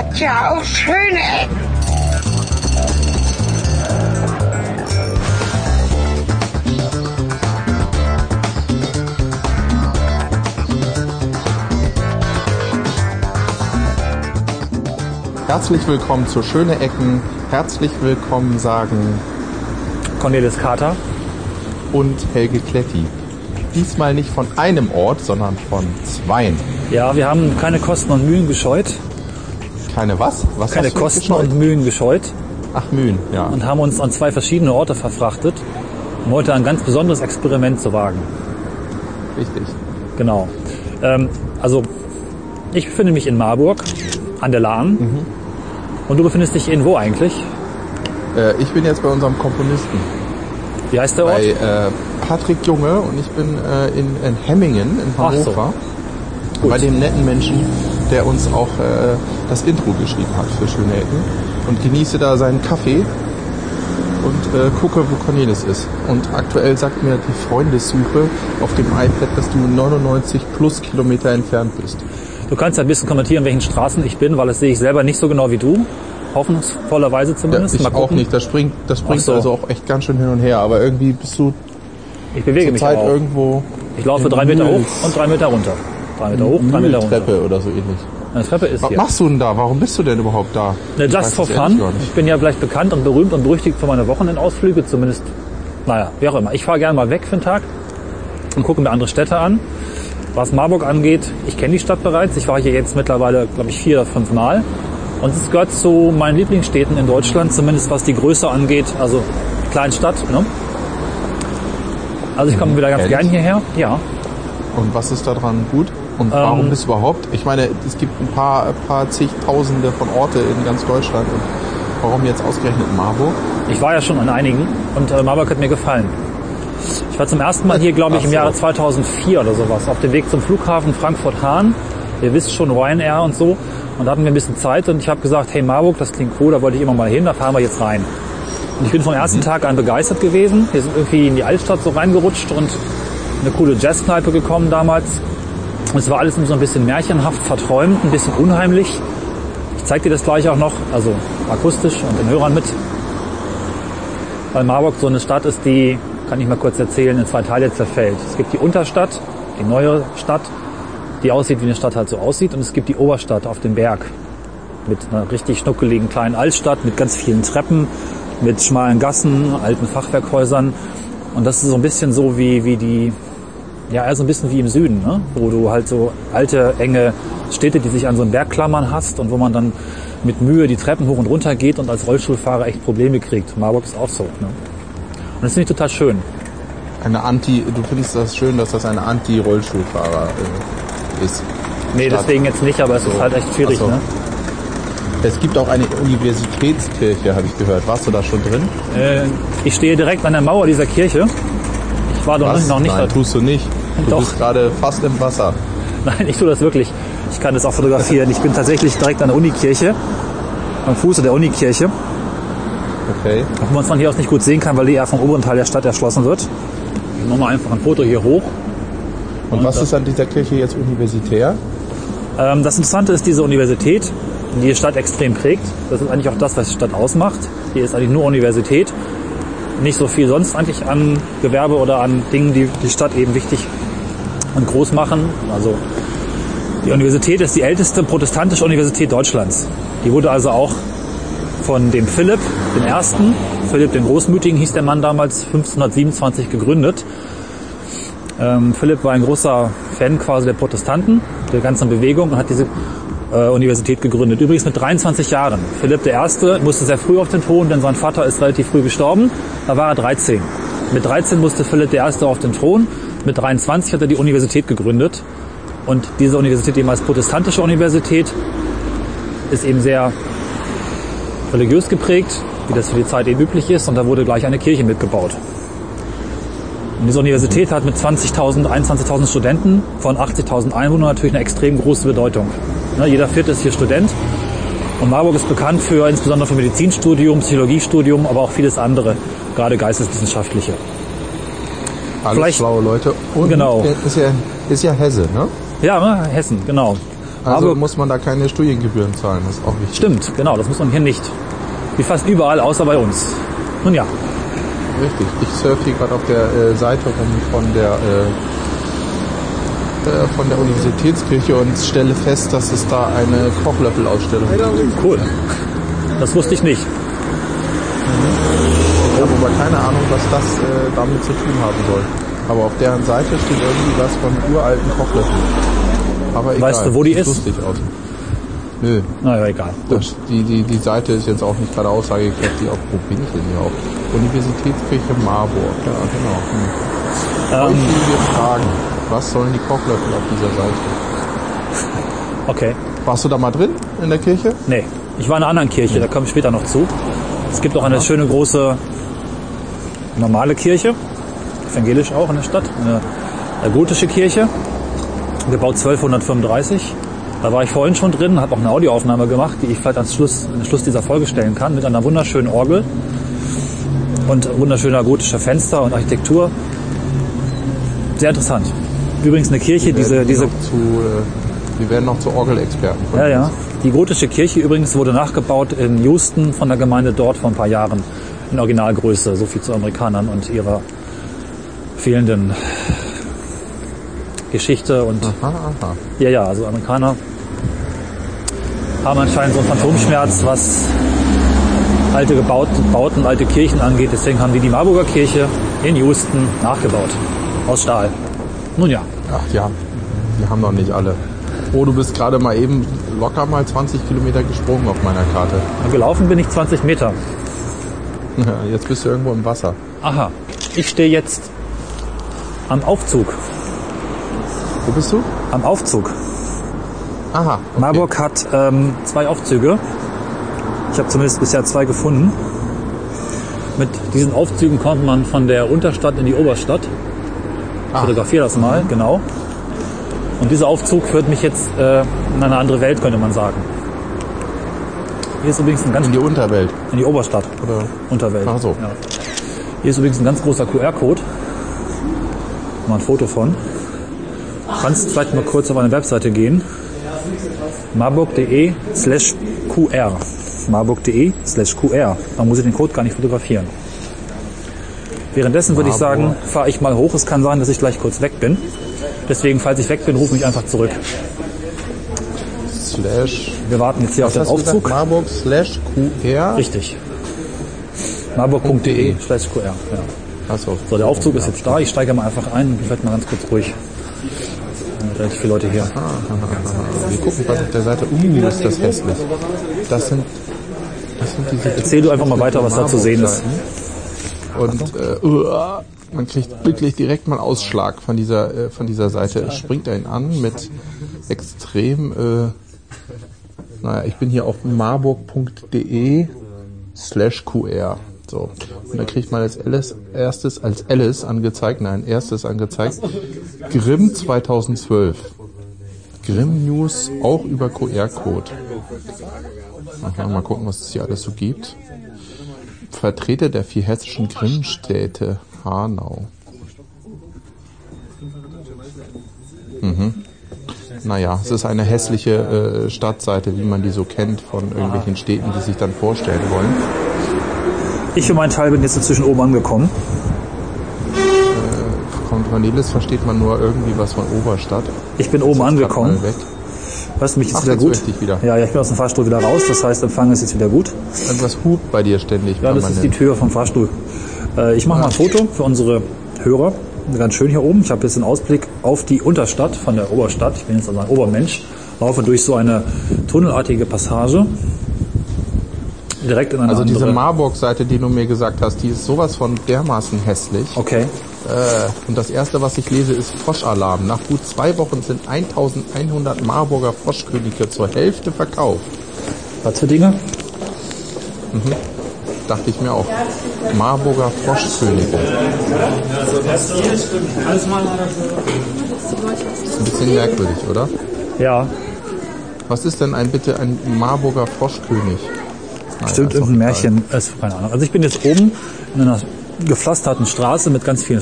hat ja auch schöne Ecken. Herzlich willkommen zu Schöne Ecken. Herzlich willkommen sagen Cornelis Kater. und Helge Kletti. Diesmal nicht von einem Ort, sondern von zweien. Ja, wir haben keine Kosten und Mühen gescheut. Keine was? Was Keine Kosten gescheut? und Mühen gescheut Ach, Mühen, ja. und haben uns an zwei verschiedene Orte verfrachtet, um heute ein ganz besonderes Experiment zu wagen. Richtig. Genau. Ähm, also, ich befinde mich in Marburg an der Lahn. Mhm. Und du befindest dich in wo eigentlich? Äh, ich bin jetzt bei unserem Komponisten, Wie heißt der Ort? bei äh, Patrick Junge und ich bin äh, in, in Hemmingen in so. Hannover. Gut. Bei dem netten Menschen, der uns auch äh, das Intro geschrieben hat für Schöne Ecken. Und genieße da seinen Kaffee und äh, gucke, wo Cornelis ist. Und aktuell sagt mir die Freundessuche auf dem iPad, dass du 99 plus Kilometer entfernt bist. Du kannst ja ein bisschen kommentieren, welchen Straßen ich bin, weil das sehe ich selber nicht so genau wie du. Hoffnungsvollerweise Ja, zumindest. ich Mal auch nicht. Das springt, das springt so. also auch echt ganz schön hin und her. Aber irgendwie bist du Ich bewege mich zurzeit auch. irgendwo Ich laufe drei Meter hoch Mühls- und drei Meter runter. Drei Meter hoch, drei Meter runter. Treppe oder so ähnlich. Eine Treppe ist Was hier. machst du denn da? Warum bist du denn überhaupt da? Ne, just for fun. Ich bin ja vielleicht bekannt und berühmt und berüchtigt für meine Wochenendausflüge, zumindest, naja, wie auch immer. Ich fahre gerne mal weg für einen Tag und gucke mir andere Städte an. Was Marburg angeht, ich kenne die Stadt bereits. Ich war hier jetzt mittlerweile, glaube ich, vier oder fünf Mal. Und es gehört zu meinen Lieblingsstädten in Deutschland, zumindest was die Größe angeht. Also Kleinstadt. Ne? Also ich komme wieder ganz Ehrlich? gern hierher. Ja. Und was ist daran gut? Und Ähm, warum bist du überhaupt? Ich meine, es gibt ein paar, ein paar zigtausende von Orte in ganz Deutschland. Und warum jetzt ausgerechnet Marburg? Ich war ja schon an einigen und äh, Marburg hat mir gefallen. Ich war zum ersten Mal hier, glaube ich, im. Jahre 2004 oder sowas, auf dem Weg zum Flughafen Frankfurt-Hahn. Ihr wisst schon, Ryanair und so. Und da hatten wir ein bisschen Zeit und ich habe gesagt, hey Marburg, das klingt cool, da wollte ich immer mal hin, da fahren wir jetzt rein. Und ich bin vom ersten Tag an begeistert gewesen. Wir sind irgendwie in die Altstadt so reingerutscht und in eine coole Jazzkneipe gekommen damals. Es war alles so ein bisschen märchenhaft, verträumt, ein bisschen unheimlich. Ich zeige dir das gleich auch noch, also akustisch und den Hörern mit weil Marburg so eine Stadt ist, die, kann ich mal kurz erzählen, in zwei Teile zerfällt. Es gibt die Unterstadt, die neue Stadt, die aussieht, wie eine Stadt halt so aussieht. Und es gibt die Oberstadt auf dem Berg mit einer richtig schnuckeligen kleinen Altstadt, mit ganz vielen Treppen, mit schmalen Gassen, alten Fachwerkhäusern. Und das ist so ein bisschen so wie, wie die, ja, eher so ein bisschen wie im Süden, ne? wo du halt so alte, enge Städte, die sich an so einen Berg klammern hast und wo man dann mit Mühe die Treppen hoch und runter geht und als Rollstuhlfahrer echt Probleme kriegt. Marburg ist auch so. Ne? Und das finde ich total schön. Eine Anti, du findest das schön, dass das eine Anti-Rollstuhlfahrer äh, ist. Nee, Stadt. deswegen jetzt nicht, aber es ist halt echt schwierig. So. Ne? Es gibt auch eine Universitätskirche, habe ich gehört. Warst du da schon drin? Äh, ich stehe direkt an der Mauer dieser Kirche. Ich war doch Was? noch nicht Nein, da. tust du nicht. Du Doch. bist gerade fast im Wasser. Nein, ich tue das wirklich. Ich kann das auch fotografieren. Ich bin tatsächlich direkt an der Unikirche, am Fuße der Unikirche, Okay. wo man es von hier aus nicht gut sehen kann, weil die eher vom oberen Teil der Stadt erschlossen wird. Ich mache mal einfach ein Foto hier hoch. Und was ist an dieser Kirche jetzt universitär? Ähm, das Interessante ist diese Universität, die die Stadt extrem prägt. Das ist eigentlich auch das, was die Stadt ausmacht. Hier ist eigentlich nur Universität. Nicht so viel sonst eigentlich an Gewerbe oder an Dingen, die die Stadt eben wichtig und groß machen. Also die Universität ist die älteste protestantische Universität Deutschlands. Die wurde also auch von dem Philipp den Ersten, Philipp den Großmütigen hieß der Mann damals, 1527 gegründet. Ähm, Philipp war ein großer Fan quasi der Protestanten, der ganzen Bewegung und hat diese äh, Universität gegründet. Übrigens mit 23 Jahren. Philipp I. musste sehr früh auf den Thron, denn sein Vater ist relativ früh gestorben. Da war er 13. Mit 13 musste Philipp I. auf den Thron. Mit 23 hat er die Universität gegründet. Und diese Universität, eben als protestantische Universität, ist eben sehr religiös geprägt, wie das für die Zeit eben üblich ist. Und da wurde gleich eine Kirche mitgebaut. Und diese Universität hat mit 20.000, 21.000 Studenten von 80.000 Einwohnern natürlich eine extrem große Bedeutung. Ne, jeder vierte ist hier Student. Und Marburg ist bekannt für insbesondere für Medizinstudium, Psychologiestudium, aber auch vieles andere, gerade geisteswissenschaftliche. Alles Vielleicht- schlaue Leute. Und Genau. ist ja, ist ja Hesse, ne? Ja, ne, Hessen, genau. Also Marburg- muss man da keine Studiengebühren zahlen, das ist auch wichtig. Stimmt, genau, das muss man hier nicht. Wie fast überall, außer bei uns. Nun ja, Richtig. Ich surfe hier gerade auf der äh, Seite rum von der äh, äh, von der Universitätskirche und stelle fest, dass es da eine Kochlöffelausstellung gibt. cool. Das wusste ich nicht. Ich habe aber keine Ahnung, was das äh, damit zu tun haben soll. Aber auf deren Seite steht irgendwie was von uralten Kochlöffeln. Aber egal. Weißt du, wo die sieht ist? lustig aus. Nö. Naja, egal. Das, die, die, die Seite ist jetzt auch nicht gerade aussagekräftig. Auch, wo bin ich denn hier auch? Universitätskirche Marburg. Ja, genau. Hm. Ähm, Häufige Fragen. Was sollen die Kochlöffel auf dieser Seite? okay. Warst du da mal drin in der Kirche? Nee, ich war in einer anderen Kirche, da komme ich später noch zu. Es gibt auch eine schöne große normale Kirche, evangelisch auch in der Stadt, eine, eine gotische Kirche, gebaut 1235. Da war ich vorhin schon drin, habe auch eine Audioaufnahme gemacht, die ich vielleicht ans Schluss, am Schluss dieser Folge stellen kann, mit einer wunderschönen Orgel und wunderschöner gotischer Fenster und Architektur. Sehr interessant. Übrigens eine Kirche, diese, Wir diese werden noch zu, äh, wir werden noch zu Orgelexperten. ja, ja. Die gotische Kirche übrigens wurde nachgebaut in Houston von der Gemeinde dort vor ein paar Jahren in Originalgröße. So viel zu Amerikanern und ihrer fehlenden Geschichte und Aha, aha. ja, ja, also Amerikaner haben anscheinend so einen Phantomschmerz, was alte Gebauten, Bauten, alte Kirchen angeht. Deswegen haben die die Marburger Kirche in Houston nachgebaut. Aus Stahl. Nun ja, Ach ja, die haben noch nicht alle. Oh, du bist gerade mal eben locker mal 20 Kilometer gesprungen auf meiner Karte. gelaufen bin ich 20 Meter. Jetzt bist du irgendwo im Wasser. Aha, ich stehe jetzt am Aufzug. Wo bist du? Am Aufzug. Aha. Okay. Marburg hat ähm, zwei Aufzüge. Ich habe zumindest bisher zwei gefunden. Mit diesen Aufzügen kommt man von der Unterstadt in die Oberstadt. Ich Ah. fotografiere das mal, genau. Und dieser Aufzug führt mich jetzt äh, in eine andere Welt, könnte man sagen. Hier ist übrigens ein ganz In die Unterwelt. in die Oberstadt, Oder? Unterwelt. Ach so. Ja. Hier ist übrigens ein ganz großer QR-Code. Mal ein Foto von. Du kannst vielleicht mal kurz auf eine Webseite gehen. marburg.de slash QR. marburg.de slash QR. Da muss ich den Code gar nicht fotografieren. Währenddessen würde ich sagen, fahre ich mal hoch. Es kann sein, dass ich gleich kurz weg bin. Deswegen, falls ich weg bin, ruf mich einfach zurück. Slash. Wir warten jetzt hier auf Was den hast du gesagt? Aufzug. Marburg slash QR. Richtig. marburg.de slash QR. Ja. Achso. So, der Aufzug ist jetzt da. Ich steige mal einfach ein und werde mal ganz kurz ruhig. Äh, Relativ viele Leute hier. Wir gucken gerade auf der Seite. Uh, ist das hässlich. Das sind, das sind diese. Erzähl du einfach mal weiter, was da zu sehen ist. Und äh, man kriegt wirklich direkt mal Ausschlag von dieser, äh, von dieser Seite. Es springt einen an mit extrem. Naja, ich bin hier auf marburg.de slash QR. So. Und da kriegt man als Alice, erstes als Alice angezeigt, nein, erstes angezeigt. Grimm 2012. Grimm News auch über QR-Code. Mal gucken, was es hier alles so gibt. Vertreter der vier hessischen Grimmstädte Hanau. Mhm. Naja, es ist eine hässliche äh, Stadtseite, wie man die so kennt von irgendwelchen Städten, die sich dann vorstellen wollen. Ich für meinen Teil bin jetzt inzwischen oben angekommen. Von Cornelis versteht man nur irgendwie was von Oberstadt. Ich bin oben angekommen. Hörst du mich jetzt Ach, wieder jetzt gut? höre ich dich wieder. Ja, ja, ich bin aus dem Fahrstuhl wieder raus. Das heißt, Empfang ist jetzt wieder gut. Irgendwas hupt bei dir ständig. Ja, das ist die Tür vom Fahrstuhl. Äh, ich mache mal ein Foto für unsere Hörer. Ganz schön hier oben. Ich habe jetzt einen Ausblick auf die Unterstadt von der Oberstadt. Ich bin jetzt also ein Obermensch. Laufe durch so eine tunnelartige Passage. Direkt in eine Also diese andere. Marburg-Seite, die du mir gesagt hast, die ist sowas von dermaßen hässlich. okay. Äh, und das erste, was ich lese, ist Froschalarm. Nach gut zwei Wochen sind 1100 Marburger Froschkönige zur Hälfte verkauft. Was für Dinge? Dachte ich mir auch. Marburger Froschkönige. Ist ein bisschen merkwürdig, oder? Ja, Was ist denn ein bitte ein Marburger Froschkönig? Naja, Stimmt, irgendein. Märchen. Ist, keine Ahnung. Also ich bin jetzt oben in einer gepflasterten Straße mit ganz vielen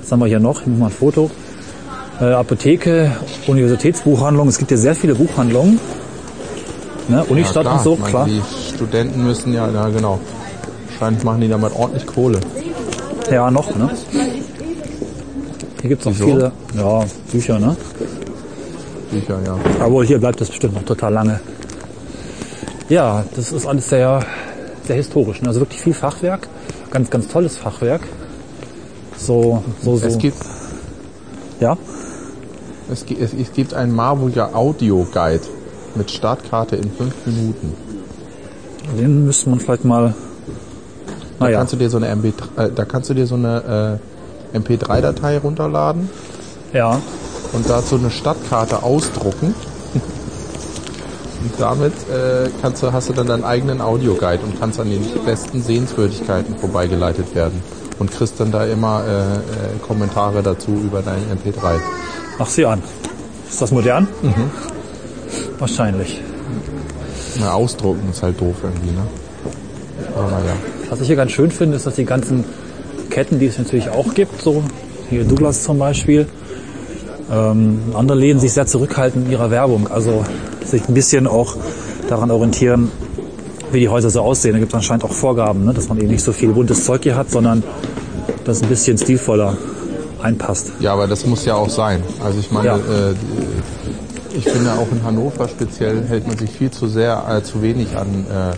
Was haben wir hier noch? Ich mache mal ein Foto. Äh, Apotheke, Universitätsbuchhandlung. Es gibt ja sehr viele Buchhandlungen. Ne? Unistadt Ja, und so, meine, klar. Die Studenten müssen ja, ja genau. Wahrscheinlich machen die damit ordentlich Kohle. Ja, noch, ne? Hier gibt's noch Wieso? viele ja, Bücher, ne? Bücher, ja. Aber hier bleibt das bestimmt noch total lange. Ja, das ist alles sehr, sehr historisch. Ne? Also wirklich viel Fachwerk. Ganz, ganz tolles Fachwerk. So, so, so. Es gibt, ja, es, gi- es, es gibt einen Marburger Audio-Guide mit Startkarte in fünf Minuten. den müsste man vielleicht mal. Da Naja, kannst du dir so eine MP, äh, da kannst du dir so eine äh, MP3-Datei runterladen ja. und dazu eine Stadtkarte ausdrucken. Und damit äh, kannst du, hast du dann deinen eigenen Audioguide und kannst an den besten Sehenswürdigkeiten vorbeigeleitet werden. Und kriegst dann da immer äh, äh, Kommentare dazu über deinen MP3. Mach sie an. Ist das modern? Wahrscheinlich. Na, ausdrucken ist halt doof irgendwie, ne? Aber naja. Was ich hier ganz schön finde, ist, dass die ganzen Ketten, die es natürlich auch gibt, so hier Douglas zum Beispiel, ähm, andere Läden sich sehr zurückhalten in ihrer Werbung. Also sich ein bisschen auch daran orientieren, wie die Häuser so aussehen. Da gibt es anscheinend auch Vorgaben, ne? dass man eben nicht so viel buntes Zeug hier hat, sondern das ein bisschen stilvoller einpasst. Ja, aber das muss ja auch sein. Also ich meine, Ja. äh, ich finde auch in Hannover speziell hält man sich viel zu sehr, äh, zu wenig an äh,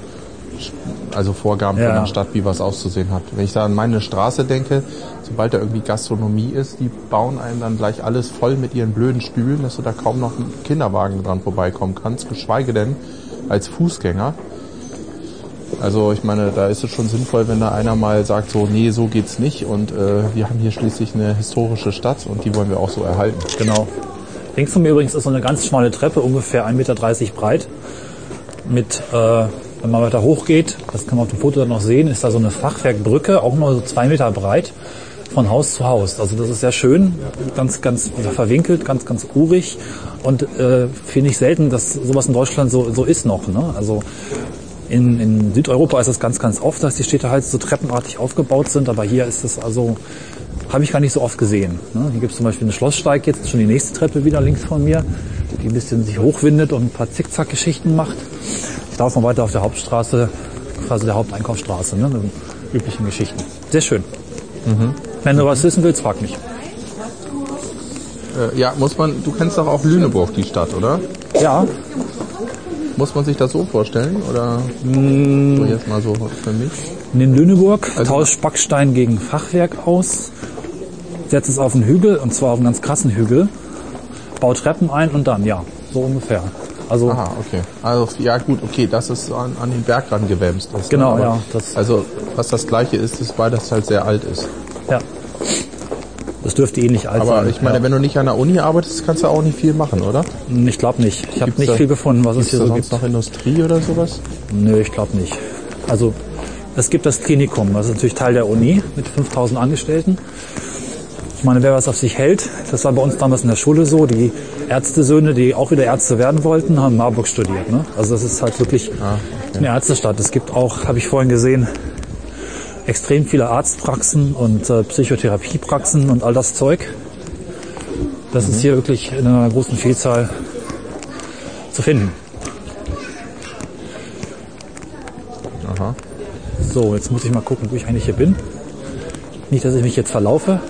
also Vorgaben Ja. von der Stadt, wie was auszusehen hat. Wenn ich da an meine Straße denke, sobald da irgendwie Gastronomie ist, die bauen einem dann gleich alles voll mit ihren blöden Stühlen, dass du da kaum noch ein Kinderwagen dran vorbeikommen kannst, geschweige denn als Fußgänger. Also ich meine, da ist es schon sinnvoll, wenn da einer mal sagt, so, nee, so geht's nicht und äh, wir haben hier schließlich eine historische Stadt und die wollen wir auch so erhalten. Genau. Links von mir übrigens ist so eine ganz schmale Treppe, ungefähr 1,30 Meter breit. Mit, äh, wenn man weiter hochgeht, das kann man auf dem Foto dann noch sehen, ist da so eine Fachwerkbrücke, auch nur so zwei Meter breit, von Haus zu Haus. Also das ist sehr schön, ganz, ganz verwinkelt, ganz, ganz urig. Und äh, finde ich selten, dass sowas in Deutschland so, so ist noch. Ne? Also in, in Südeuropa ist das ganz, ganz oft, dass die Städte halt so treppenartig aufgebaut sind, aber hier ist es also, habe ich gar nicht so oft gesehen. Ne? Hier gibt es zum Beispiel einen Schlosssteig, jetzt schon die nächste Treppe wieder links von mir, die ein bisschen sich hochwindet und ein paar Zickzack-Geschichten macht. Ich laufe mal weiter auf der Hauptstraße, quasi der Haupteinkaufsstraße, ne? die üblichen Geschichten. Sehr schön. Wenn du was wissen willst, frag mich. Äh, ja, muss man, du kennst doch auch Lüneburg, die Stadt, oder? Ja, Muss man sich das so vorstellen oder Mm. so jetzt mal so für mich? in Lüneburg Also- tauscht Backstein gegen Fachwerk aus, setzt es auf einen Hügel, und zwar auf einen ganz krassen Hügel, baut Treppen ein und dann, ja, so ungefähr. Also Aha, okay. Also ja gut, okay, das ist an, an den Berg ran gewämst ist. Genau, Aber- ja, das- also was das gleiche ist, ist, weil das halt sehr alt ist. Ja. Das dürfte ähnlich alt Aber sein. ich meine, ja. wenn du nicht an der Uni arbeitest, kannst du auch nicht viel machen, oder? ich glaube nicht. Ich habe nicht da- viel gefunden, was es hier so sonst gibt. noch Industrie oder sowas? Nö, ich glaube nicht. Also es gibt das Klinikum, das ist natürlich Teil der Uni mit 5000 Angestellten. Ich meine, wer was auf sich hält, das war bei uns damals in der Schule so, die Ärztesöhne, die auch wieder Ärzte werden wollten, haben Marburg studiert. Ne? Also das ist halt wirklich eine Ärztestadt. Es gibt auch, habe ich vorhin gesehen, extrem viele Arztpraxen und äh, Psychotherapiepraxen und all das Zeug. Das ist hier wirklich in einer großen Vielzahl zu finden. Aha. So, jetzt muss ich mal gucken, wo ich eigentlich hier bin. Nicht, dass ich mich jetzt verlaufe.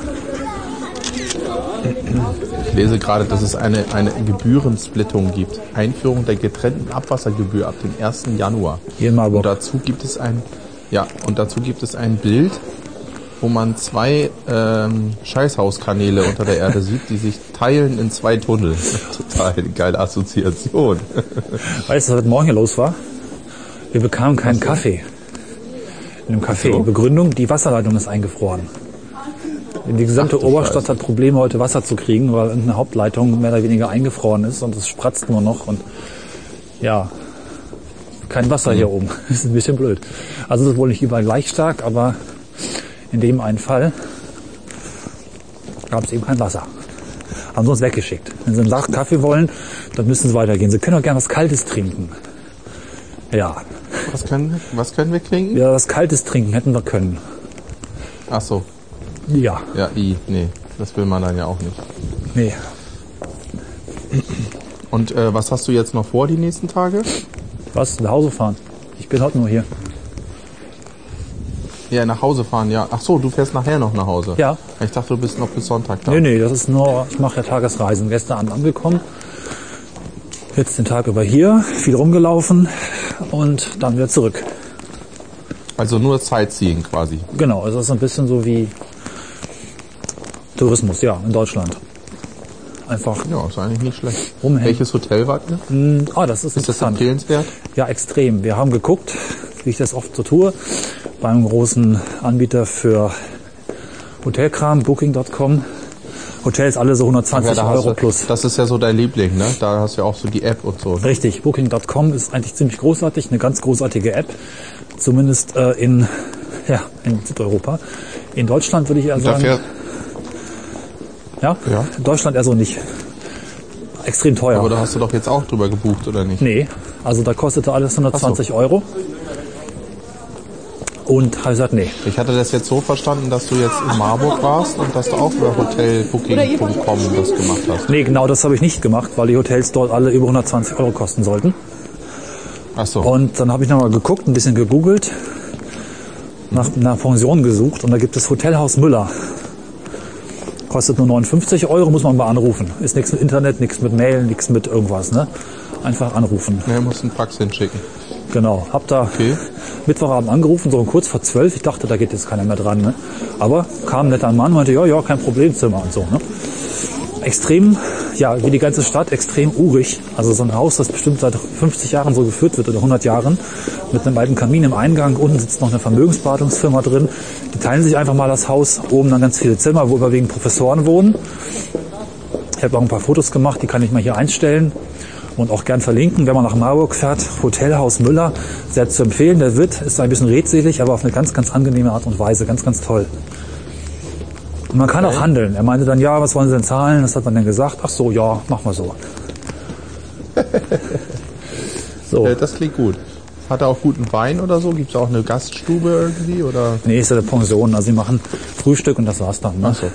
Ich lese gerade, dass es eine, eine Gebührensplittung gibt. Einführung der getrennten Abwassergebühr ab dem 1. Januar. Hier in Marburg. Und dazu gibt es ein, ja, und dazu gibt es ein Bild, wo man zwei ähm, Scheißhauskanäle unter der Erde sieht, die sich teilen in zwei Tunnel. Total geile Assoziation. Weißt du, was heute Morgen hier los war? Wir bekamen keinen Kaffee. In dem Café. so. Begründung, die Wasserleitung ist eingefroren. Die gesamte Ach Oberstadt Scheiße. hat Probleme, heute Wasser zu kriegen, weil eine Hauptleitung mehr oder weniger eingefroren ist und es spratzt nur noch und ja, kein Wasser hier oben. Das ist ein bisschen blöd. Also es ist wohl nicht überall gleich stark, aber in dem einen Fall gab es eben kein Wasser. Haben sie uns weggeschickt. Wenn sie einen Sack Kaffee wollen, dann müssen sie weitergehen. Sie können auch gerne was Kaltes trinken. Ja, Was können, was können wir kriegen? ja, was Kaltes trinken hätten wir können. Ach so. Ja, Ja, i, nee. Das will man dann ja auch nicht. Nee. Und äh, was hast du jetzt noch vor die nächsten Tage? Was? Nach Hause fahren. Ich bin heute nur hier. Ja, nach Hause fahren, ja. Ach so, du fährst nachher noch nach Hause. Ja. Ich dachte, du bist noch bis Sonntag da. Nee, nee, das ist nur, ich mache ja Tagesreisen. Gestern Abend angekommen. Jetzt den Tag über hier, viel rumgelaufen und dann wieder zurück. Also nur Sightseeing quasi. Genau, also das ist ein bisschen so wie Tourismus, ja, in Deutschland. Einfach, Ja, ist eigentlich nicht schlecht. Rumhängen. Welches Hotel wart ihr? ah, das ist Ist das interessant. empfehlenswert? Ja, extrem. Wir haben geguckt, wie ich das oft so tue, beim großen Anbieter für Hotelkram, Booking.com. Hotels alle so 120 Ja, Euro du, plus. Das ist ja so dein Liebling, ne? Da hast du ja auch so die App und so. Richtig, Booking.com ist eigentlich ziemlich großartig, eine ganz großartige App. Zumindest äh, in, ja, in Südeuropa. In Deutschland würde ich eher sagen, fährt, ja, Ja. in Deutschland eher so nicht. Extrem teuer. aber da hast du doch jetzt auch drüber gebucht, oder nicht? Nee, also da kostete alles 120 Euro. Und habe gesagt, nee, Ich hatte das jetzt so verstanden, dass du jetzt in Marburg warst und dass du auch über hotelbooking.com das gemacht hast. Nee, genau das habe ich nicht gemacht, weil die Hotels dort alle über 120 Euro kosten sollten. Ach so. Und dann habe ich nochmal geguckt, ein bisschen gegoogelt, nach einer Pension gesucht und da gibt es Hotelhaus Müller. Kostet nur 59 Euro, muss man mal anrufen. Ist nichts mit Internet, nichts mit Mail, nichts mit irgendwas. Ne? Einfach anrufen. Ja, musst einen Fax hinschicken. Genau. Hab da Okay. Mittwochabend angerufen, so kurz vor zwölf. Ich dachte, da geht jetzt keiner mehr dran. Ne? Aber kam ein netter Mann, meinte, ja, ja, kein Problem, Zimmer und so. Ne? Extrem, ja, wie die ganze Stadt, extrem urig. Also so ein Haus, das bestimmt seit 50 Jahren so geführt wird oder 100 Jahren, mit einem alten Kamin im Eingang. Unten sitzt noch eine Vermögensberatungsfirma drin. Die teilen sich einfach mal das Haus. Oben dann ganz viele Zimmer, wo überwiegend Professoren wohnen. Ich habe auch ein paar Fotos gemacht, die kann ich mal hier einstellen und auch gern verlinken. Wenn man nach Marburg fährt, Hotelhaus Müller, sehr zu empfehlen. Der Wirt ist ein bisschen redselig, aber auf eine ganz, ganz angenehme Art und Weise. Ganz, ganz toll. Und man kann auch handeln. Er meinte dann, ja, was wollen Sie denn zahlen? Das hat man dann gesagt. Ach so, ja, mach mal so. so. Äh, Das klingt gut. Hat er auch guten Wein oder so? Gibt es auch eine Gaststube irgendwie? Oder? Nee, ist ja eine Pension. Also sie machen Frühstück und das war's dann. Ne? Ach so.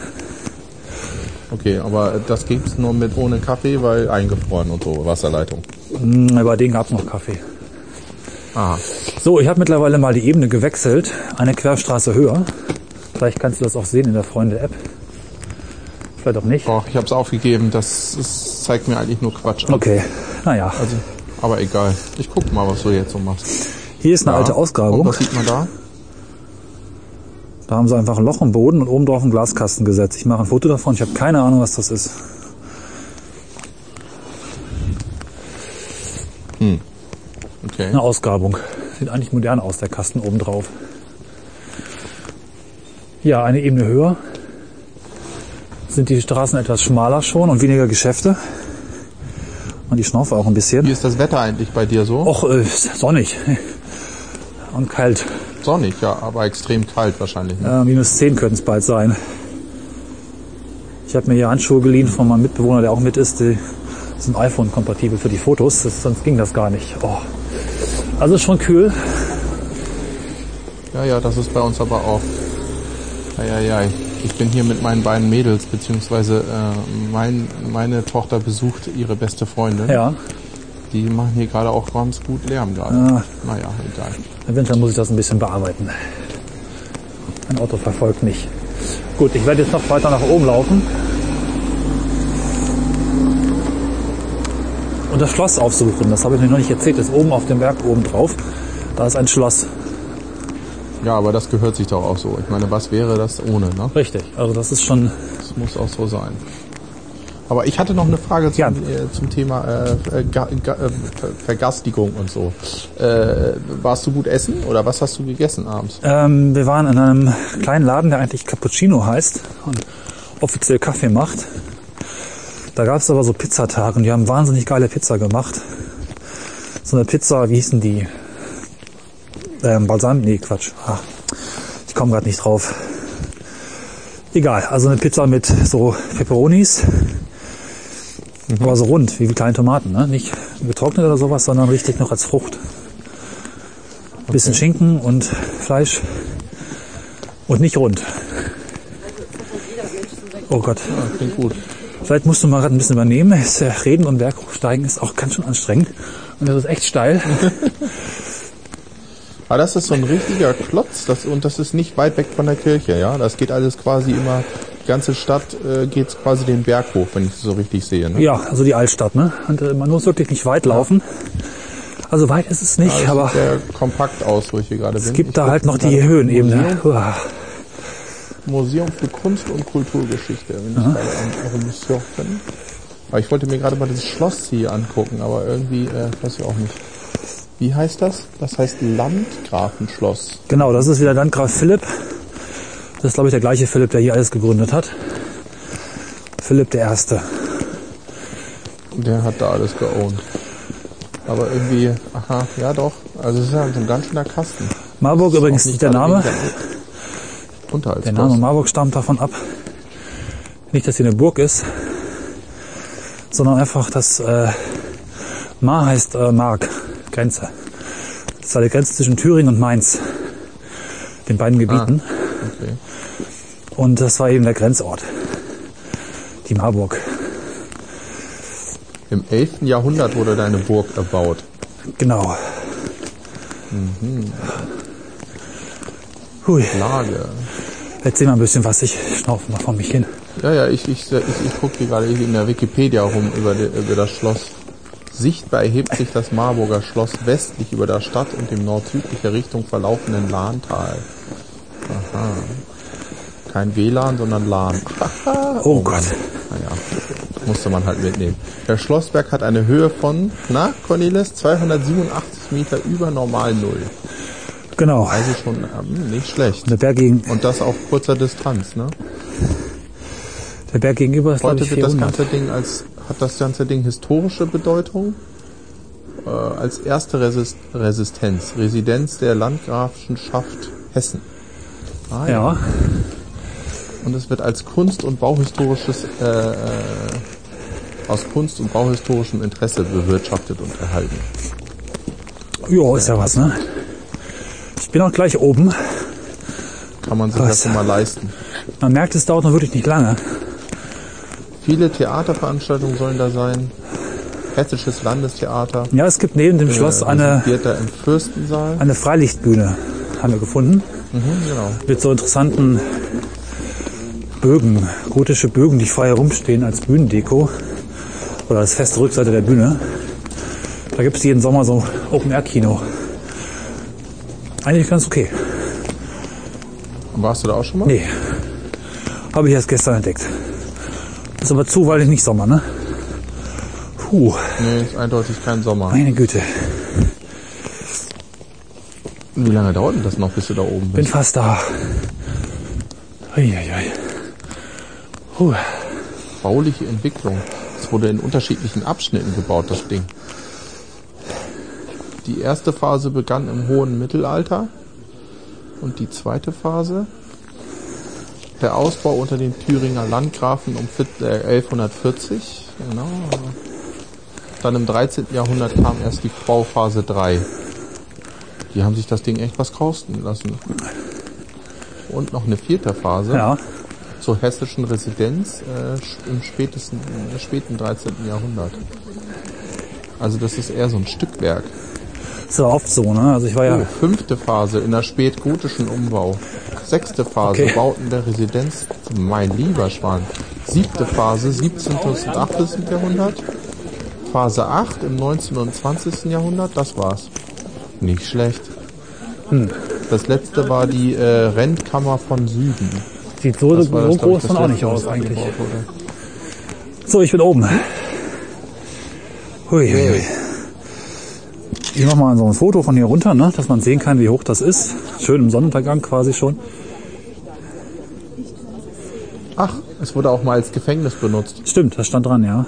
Okay, aber das gibt's nur mit ohne Kaffee, weil eingefroren und so, Wasserleitung. Mm, Bei denen gab's noch Kaffee. Aha. So, ich habe mittlerweile mal die Ebene gewechselt. Eine Querstraße höher. Vielleicht kannst du das auch sehen in der Freunde-App. Vielleicht auch nicht. Och, ich habe es aufgegeben. Das, ist, zeigt mir eigentlich nur Quatsch an. Okay, naja. Also, aber egal. Ich guck mal, was du jetzt so machst. Hier ist eine alte Und Ausgrabung. was sieht man da? Da haben sie einfach ein Loch im Boden und oben drauf einen Glaskasten gesetzt. Ich mache ein Foto davon. Ich habe keine Ahnung, was das ist. Okay. Eine Ausgrabung. Sieht eigentlich modern aus, der Kasten oben drauf. Ja, eine Ebene höher sind die Straßen etwas schmaler schon und weniger Geschäfte. Und die Schnaufe auch ein Wie bisschen. ist das Wetter eigentlich bei dir so? Och, äh, sonnig und kalt. Sonnig, ja, aber extrem kalt wahrscheinlich. Ne? Äh, minus 10 könnten es bald sein. Ich habe mir hier Handschuhe geliehen von meinem Mitbewohner, der auch mit ist. Die sind iPhone-kompatibel für die Fotos, das, sonst ging das gar nicht. Oh. Also ist schon kühl. Ja, ja, das ist bei uns aber auch. Eieiei. Ich bin hier mit meinen beiden Mädels, beziehungsweise äh, mein, meine Tochter besucht ihre beste Freundin. Ja, Die machen hier gerade auch ganz gut Lärm gerade. Ah. Naja, egal. Im Winter muss ich das ein bisschen bearbeiten. Ein Auto verfolgt mich. Gut, ich werde jetzt noch weiter nach oben laufen. Und das Schloss aufsuchen. Das habe ich mir noch nicht erzählt. Das ist oben auf dem Berg oben drauf. Da ist ein Schloss. Ja, aber das gehört sich doch auch so. Ich meine, was wäre das ohne, ne? Richtig. Also das ist schon Das muss auch so sein. Aber ich hatte noch eine Frage zum, Ja. äh, zum Thema äh, äh, Ga, Ga, äh, Ver- Vergastigung und so. Äh, warst du gut essen oder was hast du gegessen abends? Ähm, wir waren in einem kleinen Laden, der eigentlich Cappuccino heißt und offiziell Kaffee macht. Da gab es aber so Pizzatag und die haben wahnsinnig geile Pizza gemacht. So eine Pizza, wie hießen die? Ähm, Balsam? Nee, Quatsch. Ach, ich komme gerade nicht drauf. Egal, also eine Pizza mit so Peperonis. Aber so rund, wie kleine Tomaten, ne? Nicht getrocknet oder sowas, sondern richtig noch als Frucht. Bisschen Schinken und Fleisch und nicht rund. Oh Gott. Ja, klingt gut. Vielleicht musst du mal gerade ein bisschen übernehmen. Das Reden und Berg hochsteigen ist auch ganz schön anstrengend. Und das ist echt steil. Aber das ist so ein richtiger Klotz das, und das ist nicht weit weg von der Kirche, ja. Das geht alles quasi immer, die ganze Stadt äh, geht quasi den Berg hoch, wenn ich es so richtig sehe. Ne? Ja, also die Altstadt, ne? Und äh, man muss wirklich nicht weit laufen. Also weit ist es nicht, Ja, aber sieht sehr kompakt aus, wo ich hier gerade bin. es gibt Ich da halt noch die Höhenebene. Museum, Uah. Museum für Kunst und Kulturgeschichte, wenn ich gerade bin. Aber ich wollte mir gerade mal das Schloss hier angucken, aber irgendwie, äh, weiß ich auch nicht. Wie heißt das? Das heißt Landgrafenschloss. Genau, das ist wieder Landgraf Philipp. Das ist, glaube ich, der gleiche Philipp, der hier alles gegründet hat. Philipp der Erste. Der hat da alles geowned. Aber irgendwie, aha, ja doch. Also es ist ja so ein ganz schöner Kasten. Marburg übrigens nicht der Name. wegen der Name Marburg stammt davon ab. Nicht, dass hier eine Burg ist, sondern einfach, dass äh, Mar heißt äh, Mark, Grenze. Das ist eine Grenze zwischen Thüringen und Mainz, den beiden Gebieten. Okay. Und das war eben der Grenzort, die Marburg. Im 11. Jahrhundert wurde deine Burg erbaut. Genau. Hui, Lage. erzähl mal ein bisschen was, ich schnaufe mal vor mich hin. Ja, ja, ich, ich, ich, ich gucke hier gerade in der Wikipedia rum über, die, über das Schloss. Sichtbar erhebt sich das Marburger Schloss westlich über der Stadt und im nord-südlicher Richtung verlaufenden Lahntal. Aha. Kein WLAN, sondern LAN. Oh Gott. Naja, musste man halt mitnehmen. Der Schlossberg hat eine Höhe von, na, Cornelis, 287 Meter über Normal Null. Genau. Also schon ähm, nicht schlecht. Der Berg, gegen, Und das auf kurzer Distanz, ne? der Berg gegenüber ist, Heute ich, wird das 400. ganze Ding als, hat das ganze Ding historische Bedeutung. Äh, als erste Resist Resistenz, Residenz der Landgrafenschaft Hessen. Ah, Ja, Und es wird als Kunst- und Bauhistorisches, äh, äh, aus Kunst- und bauhistorischem Interesse bewirtschaftet und erhalten. jo, ist ja was, ne? Ich bin auch gleich oben. Kann man sich Was? das schon mal leisten. Man merkt, es dauert noch wirklich nicht lange. Viele Theaterveranstaltungen sollen da sein. Hessisches Landestheater. Ja, es gibt neben dem Schloss äh, eine, im Fürstensaal. eine Freilichtbühne, haben wir gefunden. Mhm, genau. Mit so interessanten Bögen, gotische Bögen, die frei herumstehen als Bühnendeko. Oder als feste Rückseite der Bühne. Da gibt es jeden Sommer so Open-Air-Kino. Eigentlich ganz okay. Warst du da auch schon mal? Nee. Habe ich erst gestern entdeckt. Ist aber zu, weil es nicht Sommer, ne? Puh, Nee, ist eindeutig kein Sommer. meine Güte. Wie lange dauert denn das noch, bis du da oben Bin bist? fast da. Uiuiui. Puh. Bauliche Entwicklung. Es wurde in unterschiedlichen Abschnitten gebaut, das Ding. Die erste Phase begann im hohen Mittelalter und die zweite Phase der Ausbau unter den Thüringer Landgrafen um vier- äh, 1140. Genau. Dann im 13. Jahrhundert kam erst die Bauphase 3. Die haben sich das Ding echt was kosten lassen. Und noch eine vierte Phase Ja, zur hessischen Residenz äh, im spätesten, im späten 13. Jahrhundert. Also das ist eher so ein Stückwerk. ist aber oft so, ne? Also ich war ja, Oh, fünfte Phase in der spätgotischen Umbau. Sechste Phase Okay. Bauten der Residenz, mein lieber Schwan. Siebte Phase 17. und 18. Jahrhundert. Phase 8 im 19. und 20. Jahrhundert, das war's. Nicht schlecht. Hm. Das letzte war die äh, Rentkammer von Süden. Sieht so, Das so das, groß das dann auch nicht aus eigentlich. So, ich bin oben. Hui, hui, hui. Ich mache mal so ein Foto von hier runter, ne, dass man sehen kann, wie hoch das ist. Schön im Sonnenuntergang quasi schon. Ach, es wurde auch mal als Gefängnis benutzt. Stimmt, das stand dran, ja.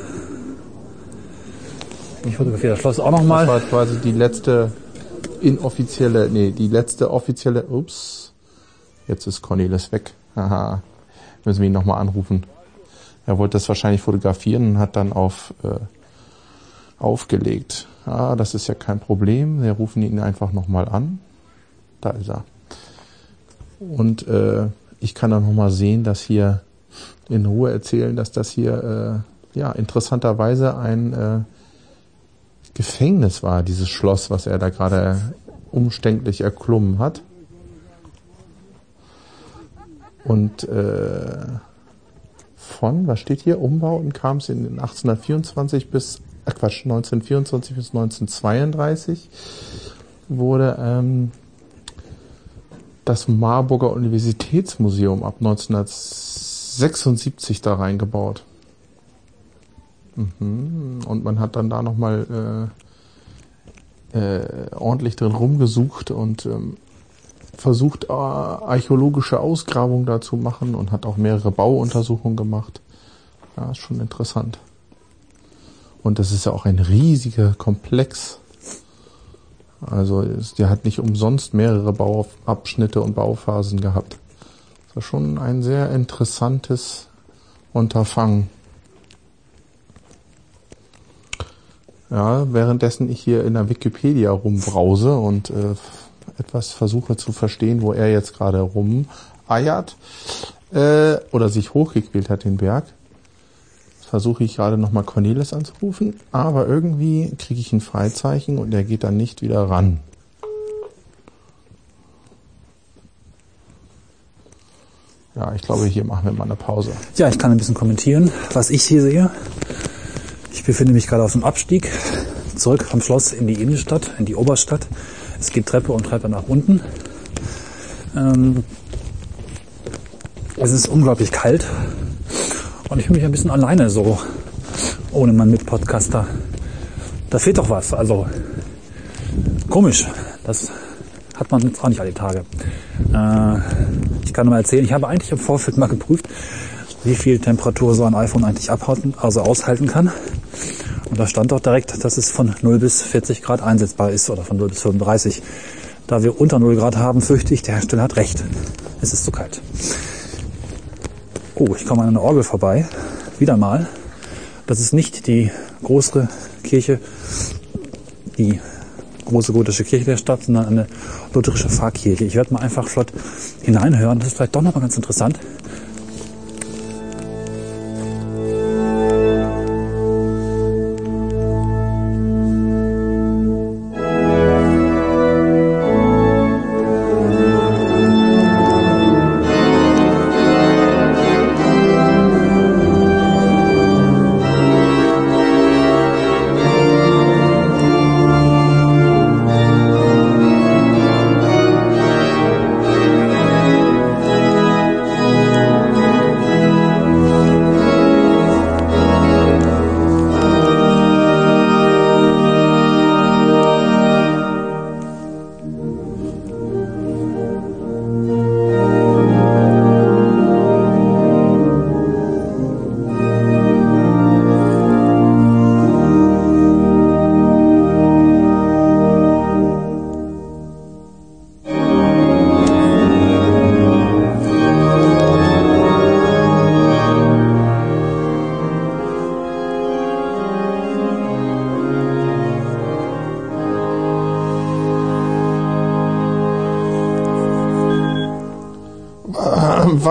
Ich fotografiere das Schloss auch Das nochmal. war quasi die letzte inoffizielle, nee, die letzte offizielle, ups, jetzt ist Cornelis weg. Haha, müssen wir ihn nochmal anrufen. Er wollte das wahrscheinlich fotografieren und hat dann auf äh, aufgelegt. Ah, das ist ja kein Problem. Wir rufen ihn einfach nochmal an. Da ist er. Und äh, ich kann dann nochmal sehen, dass hier in Ruhe erzählen, dass das hier äh, ja interessanterweise ein äh, Gefängnis war, dieses Schloss, was er da gerade umständlich erklommen hat. Und äh, von, was steht hier, Umbauten kam es in 1824 bis, äh Quatsch, 1924 bis 1932 wurde ähm, das Marburger Universitätsmuseum ab 1976 da reingebaut. Mhm. Und man hat dann da nochmal äh, äh, ordentlich drin rumgesucht und ähm, versucht, äh, archäologische Ausgrabungen da zu machen und hat auch mehrere Bauuntersuchungen gemacht. Ja, ist schon interessant. Und das ist ja auch ein riesiger Komplex. Also der hat nicht umsonst mehrere Bauabschnitte und Bauphasen gehabt. Das war schon ein sehr interessantes Unterfangen. Ja, währenddessen ich hier in der Wikipedia rumbrause und äh, etwas versuche zu verstehen, wo er jetzt gerade rumeiert äh, oder sich hochgequält hat, den Berg, versuche ich gerade nochmal Cornelis anzurufen, aber irgendwie kriege ich ein Freizeichen und er geht dann nicht wieder ran. Ja, ich glaube, hier machen wir mal eine Pause. Ja, ich kann ein bisschen kommentieren, was ich hier sehe. Ich befinde mich gerade auf dem Abstieg zurück vom Schloss in die Innenstadt, in die Oberstadt. Es geht Treppe und Treppe nach unten. Ähm, es ist unglaublich kalt und ich fühle mich ein bisschen alleine so ohne meinen Mitpodcaster. Da fehlt doch was. Also komisch. Das hat man jetzt auch nicht alle Tage. Äh, ich kann nur mal erzählen, ich habe eigentlich im Vorfeld mal geprüft, wie viel Temperatur so ein iPhone eigentlich abhalten, also aushalten kann. Und da stand auch direkt, dass es von 0 bis 40 Grad einsetzbar ist oder von 0 bis 35. Da wir unter 0 Grad haben, fürchte ich, der Hersteller hat recht. Es ist zu kalt. Oh, ich komme an einer Orgel vorbei. Wieder mal. Das ist nicht die große Kirche, die große gotische Kirche der Stadt, sondern eine lutherische Pfarrkirche. Ich werde mal einfach flott hineinhören. Das ist vielleicht doch nochmal ganz interessant.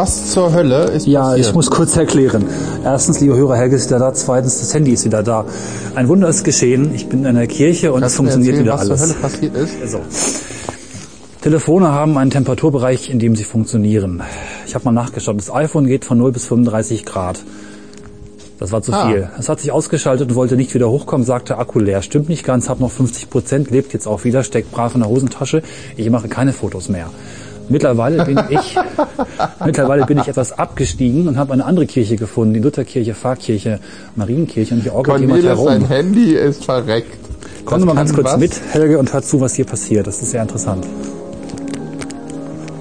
Was zur Hölle ist Ja, passiert? ich muss kurz erklären. Erstens, liebe Hörer, Helge ist wieder da. Zweitens, das Handy ist wieder da. Ein Wunder ist geschehen. Ich bin in der Kirche und es funktioniert erzählen, wieder was alles. zur Hölle passiert ist? Also, Telefone haben einen Temperaturbereich, in dem sie funktionieren. Ich habe mal nachgeschaut. Das iPhone geht von 0 bis 35 Grad. Das war zu Ah. viel. Es hat sich ausgeschaltet und wollte nicht wieder hochkommen, sagte Akku leer. Stimmt nicht ganz, habe noch 50 Prozent, lebt jetzt auch wieder, steckt brav in der Hosentasche. Ich mache keine Fotos mehr. Mittlerweile bin ich, mittlerweile bin ich etwas abgestiegen und habe eine andere Kirche gefunden, die Lutherkirche, Pfarrkirche, Marienkirche und hier orgelt jemand Cornelis, sein herum. Handy ist verreckt. Komm Das mal ganz kurz was? mit, Helge, und hör zu, was hier passiert. Das ist sehr interessant.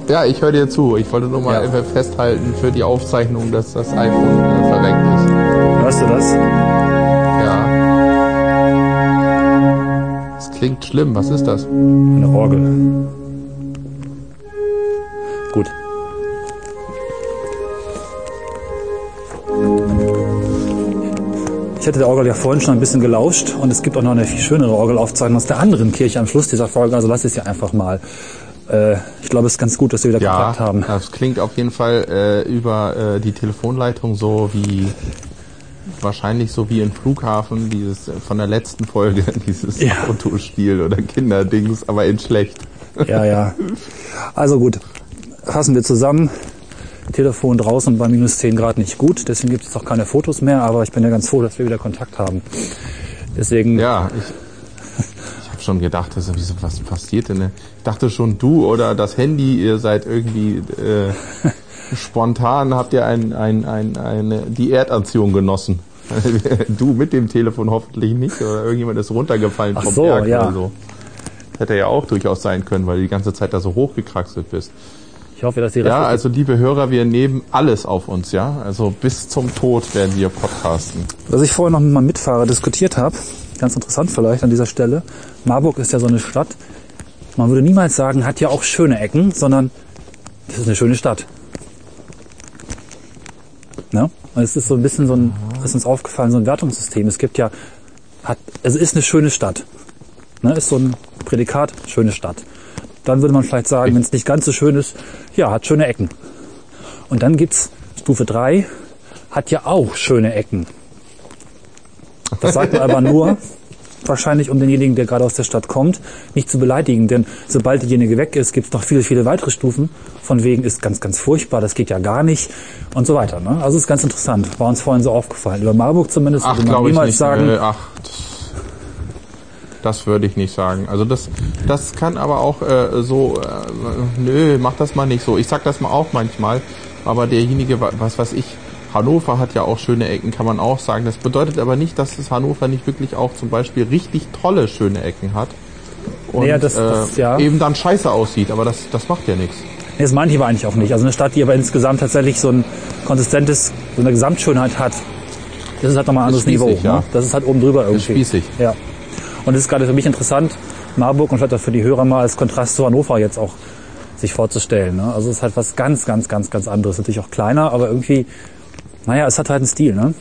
Ja, ich höre dir zu. Ich wollte nur mal Ja. festhalten für die Aufzeichnung, dass das iPhone äh, verreckt ist. Hörst du das? Ja. Das klingt schlimm. Was ist das? Eine Orgel. Gut. Ich hatte der Orgel ja vorhin schon ein bisschen gelauscht und es gibt auch noch eine viel schönere Orgelaufzeichnung aus der anderen Kirche am Schluss dieser Folge, also lass es ja einfach mal Äh, ich glaube, es ist ganz gut, dass wir wieder Ja, Kontakt haben. das klingt auf jeden Fall äh, über äh, die Telefonleitung so wie wahrscheinlich so wie im Flughafen dieses äh, von der letzten Folge dieses Ja. Autospiel oder Kinderdings, aber in schlecht. Ja, ja. Also gut, fassen wir zusammen. Telefon draußen bei minus 10 Grad nicht gut, deswegen gibt es auch keine Fotos mehr, aber ich bin ja ganz froh, dass wir wieder Kontakt haben. Deswegen, Ja, ich, ich habe schon gedacht, das ist, wieso, was passiert denn? ne? Ich dachte schon, du oder das Handy, ihr seid irgendwie äh, spontan, habt ihr ein, ein, ein, eine, die Erdanziehung genossen. du mit dem Telefon hoffentlich nicht, oder irgendjemand ist runtergefallen Ach vom so, Berg ja. oder so. Hätte ja auch durchaus sein können, weil du die ganze Zeit da so hochgekraxelt bist. Ich hoffe, dass die Ja, Reste- also liebe Hörer, wir nehmen alles auf uns, ja. Also bis zum Tod werden wir podcasten. Was ich vorher noch mit meinem Mitfahrer diskutiert habe, ganz interessant vielleicht an dieser Stelle. Marburg ist ja so eine Stadt, man würde niemals sagen, hat ja auch schöne Ecken, sondern das ist eine schöne Stadt. Ne? Und es ist so ein bisschen so ein, ist uns aufgefallen, so ein Wertungssystem. Es gibt ja, hat, es ist eine schöne Stadt. Ne? Ist so ein Prädikat, schöne Stadt. Dann würde man vielleicht sagen, wenn es nicht ganz so schön ist, ja, hat schöne Ecken. Und dann gibt's Stufe 3, hat ja auch schöne Ecken. Das sagt man aber nur, wahrscheinlich um denjenigen, der gerade aus der Stadt kommt, nicht zu beleidigen. Denn sobald derjenige weg ist, gibt es noch viele, viele weitere Stufen. Von wegen ist ganz, ganz furchtbar, das geht ja gar nicht und so weiter. Ne? Also ist ganz interessant. War uns vorhin so aufgefallen. Über Marburg zumindest Ach, würde man niemals nicht. sagen, Äh, ach, das, das würde ich nicht sagen. Also das, das kann aber auch äh, so, äh, nö, mach das mal nicht so. Ich sag das mal auch manchmal, aber derjenige, wa- was weiß ich, Hannover hat ja auch schöne Ecken, kann man auch sagen. Das bedeutet aber nicht, dass es Hannover nicht wirklich auch zum Beispiel richtig tolle schöne Ecken hat. Und Ja, das- das- äh, ja. eben dann scheiße aussieht, aber das, das macht ja nichts. Nee, das meinte ich aber eigentlich auch nicht. Also eine Stadt, die aber insgesamt tatsächlich so ein konsistentes, so eine Gesamtschönheit hat, das ist halt nochmal ein anderes Niveau. ja. Ne? Das ist halt oben drüber irgendwie. spießig. Ja. Und es ist gerade für mich interessant, Marburg und vielleicht auch für die Hörer mal als Kontrast zu Hannover jetzt auch sich vorzustellen. Ne? Also es ist halt was ganz, ganz, ganz, ganz anderes. Natürlich auch kleiner, aber irgendwie, naja, es hat halt einen Stil. Ne?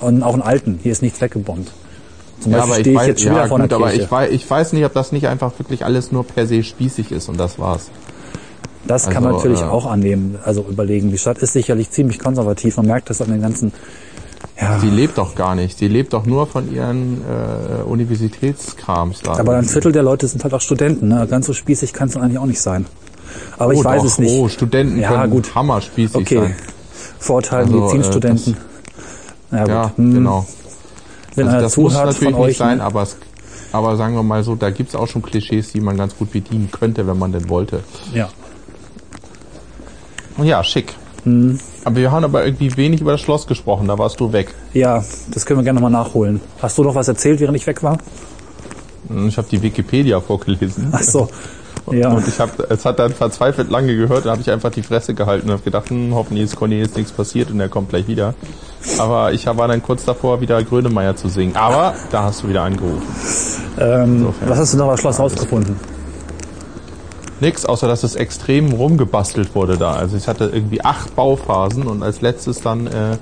Und auch einen alten. Hier ist nichts weggebombt. Zum Ja, Beispiel aber ich stehe ich weiß, jetzt schon ja, gut, aber ich weiß, ich weiß nicht, ob das nicht einfach wirklich alles nur per se spießig ist und das war's. Das kann man Also, natürlich äh, auch annehmen, also überlegen. Die Stadt ist sicherlich ziemlich konservativ. Man merkt das an den ganzen, ja, Sie lebt doch gar nicht. Sie lebt doch nur von ihren äh, Universitätskrams da. aber ein Viertel der Leute sind halt auch Studenten. Ne? Ganz so spießig kann es eigentlich auch nicht sein. Aber ich oh, weiß doch. es nicht. Oh, Studenten Ja, können gut. hammerspießig okay. sein. Vorteil Also, Medizinstudenten. ja, gut. Ja, Hm, genau. Wenn Also das muss natürlich nicht euch, sein, ne? aber es, aber sagen wir mal so, da gibt's auch schon Klischees, die man ganz gut bedienen könnte, wenn man denn wollte. Ja. Ja, schick. Hm. Aber wir haben aber irgendwie wenig über das Schloss gesprochen, da warst du weg. ja, das können wir gerne nochmal nachholen. Hast du noch was erzählt, während ich weg war? Hm, Ich habe die Wikipedia vorgelesen. Ach so. Ja. Und ich habe, es hat dann verzweifelt lange gehört, da habe ich einfach die Fresse gehalten und habe gedacht, hm, hoffentlich ist Cornelis nichts passiert und er kommt gleich wieder. Aber ich war dann kurz davor, wieder Grönemeyer zu singen. Aber da hast du wieder angerufen. ähm, was hast du noch das Schloss rausgefunden? Nix, außer dass es extrem rumgebastelt wurde da. Also ich hatte irgendwie acht Bauphasen und als letztes dann, äh,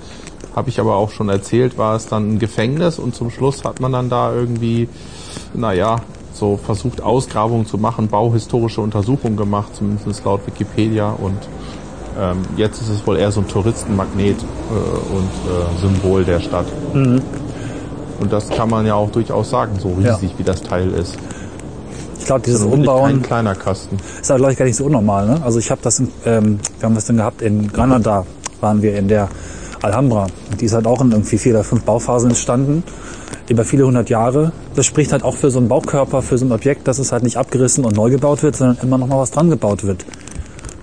habe ich aber auch schon erzählt, war es dann ein Gefängnis und zum Schluss hat man dann da irgendwie, naja, so versucht Ausgrabungen zu machen, bauhistorische Untersuchungen gemacht, zumindest laut Wikipedia und ähm, jetzt ist es wohl eher so ein Touristenmagnet äh, und äh, Symbol der Stadt. Und das kann man ja auch durchaus sagen, so Ja. riesig wie das Teil ist. Ich glaube, dieses Also Kein Umbauen kleiner Kasten. ist aber, glaube ich, gar nicht so unnormal. Ne? Also ich habe das, in, ähm, wir haben das dann gehabt in Granada, waren wir in der Alhambra. Und die ist halt auch in irgendwie vier oder fünf Bauphasen entstanden, über viele hundert Jahre. Das spricht halt auch für so einen Baukörper, für so ein Objekt, dass es halt nicht abgerissen und neu gebaut wird, sondern immer noch mal was dran gebaut wird.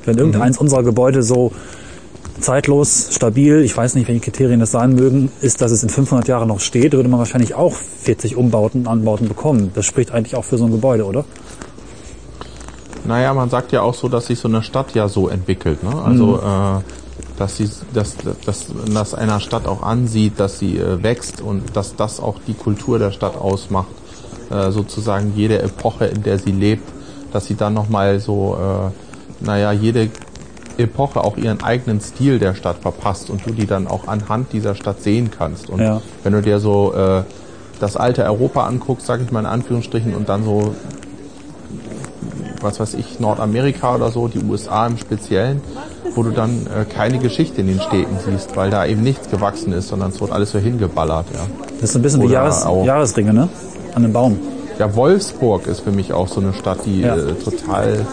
Wenn irgendeins unserer Gebäude so zeitlos, stabil, ich weiß nicht, welche Kriterien das sein mögen, ist, dass es in 500 Jahren noch steht, würde man wahrscheinlich auch 40 Umbauten, Anbauten bekommen. Das spricht eigentlich auch für so ein Gebäude, oder? Naja, man sagt ja auch so, dass sich so eine Stadt ja so entwickelt. Ne? Also, äh, dass, sie, dass, dass man das einer Stadt auch ansieht, dass sie äh, wächst und dass das auch die Kultur der Stadt ausmacht. Äh, sozusagen jede Epoche, in der sie lebt, dass sie dann nochmal so, äh, naja, jede Epoche auch ihren eigenen Stil der Stadt verpasst und du die dann auch anhand dieser Stadt sehen kannst. Und Ja. wenn du dir so äh, das alte Europa anguckst, sage ich mal in Anführungsstrichen, und dann so was weiß ich, Nordamerika oder so, die USA im Speziellen, wo du dann äh, keine Geschichte in den Städten siehst, weil da eben nichts gewachsen ist, sondern es wird alles so hingeballert. Ja. Das ist ein bisschen wie Oder Jahres, auch- Jahresringe, ne? An einem Baum. Ja, Wolfsburg ist für mich auch so eine Stadt, die Ja. äh, total,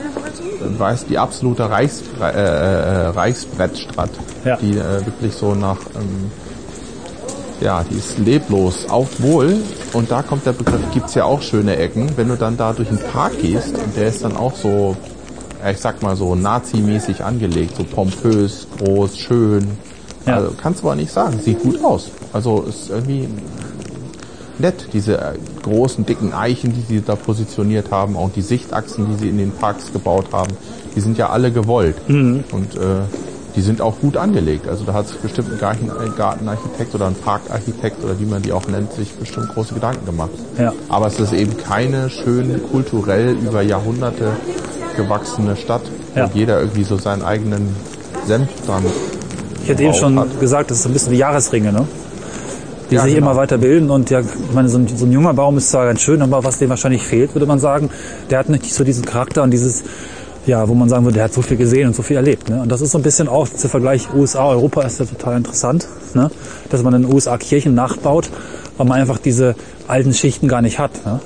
äh, weiß, die absolute Reichs, äh, äh, Reichsbrettstadt, Ja. die äh, wirklich so nach, ähm, ja, die ist leblos, auf Wohl. Und da kommt der Begriff, gibt's ja auch schöne Ecken. Wenn du dann da durch den Park gehst, und der ist dann auch so, ich sag mal so nazimäßig angelegt, so pompös, groß, schön. Ja. Also kannst du aber nicht sagen, sieht gut aus. Also ist irgendwie nett, diese äh, großen, dicken Eichen, die sie da positioniert haben, auch die Sichtachsen, die sie in den Parks gebaut haben, die sind ja alle gewollt. Mhm. Und äh, die sind auch gut angelegt. Also da hat sich bestimmt ein Garten- ein Gartenarchitekt oder ein Parkarchitekt oder wie man die auch nennt, sich bestimmt große Gedanken gemacht. Ja. Aber es ist eben keine schön kulturell über Jahrhunderte gewachsene Stadt, Ja. wo jeder irgendwie so seinen eigenen Senf dran Ich hätte eben schon hat. gesagt, das ist ein bisschen wie Jahresringe, ne? Die Ja, sich genau. immer weiter bilden und ja, ich meine, so ein, so ein junger Baum ist zwar ganz schön, aber was dem wahrscheinlich fehlt, würde man sagen, der hat nicht so diesen Charakter und dieses, ja, wo man sagen würde, der hat so viel gesehen und so viel erlebt. Ne? Und das ist so ein bisschen auch der Vergleich USA, Europa ist ja total interessant, ne? dass man in den USA Kirchen nachbaut, weil man einfach diese alten Schichten gar nicht hat. Ne?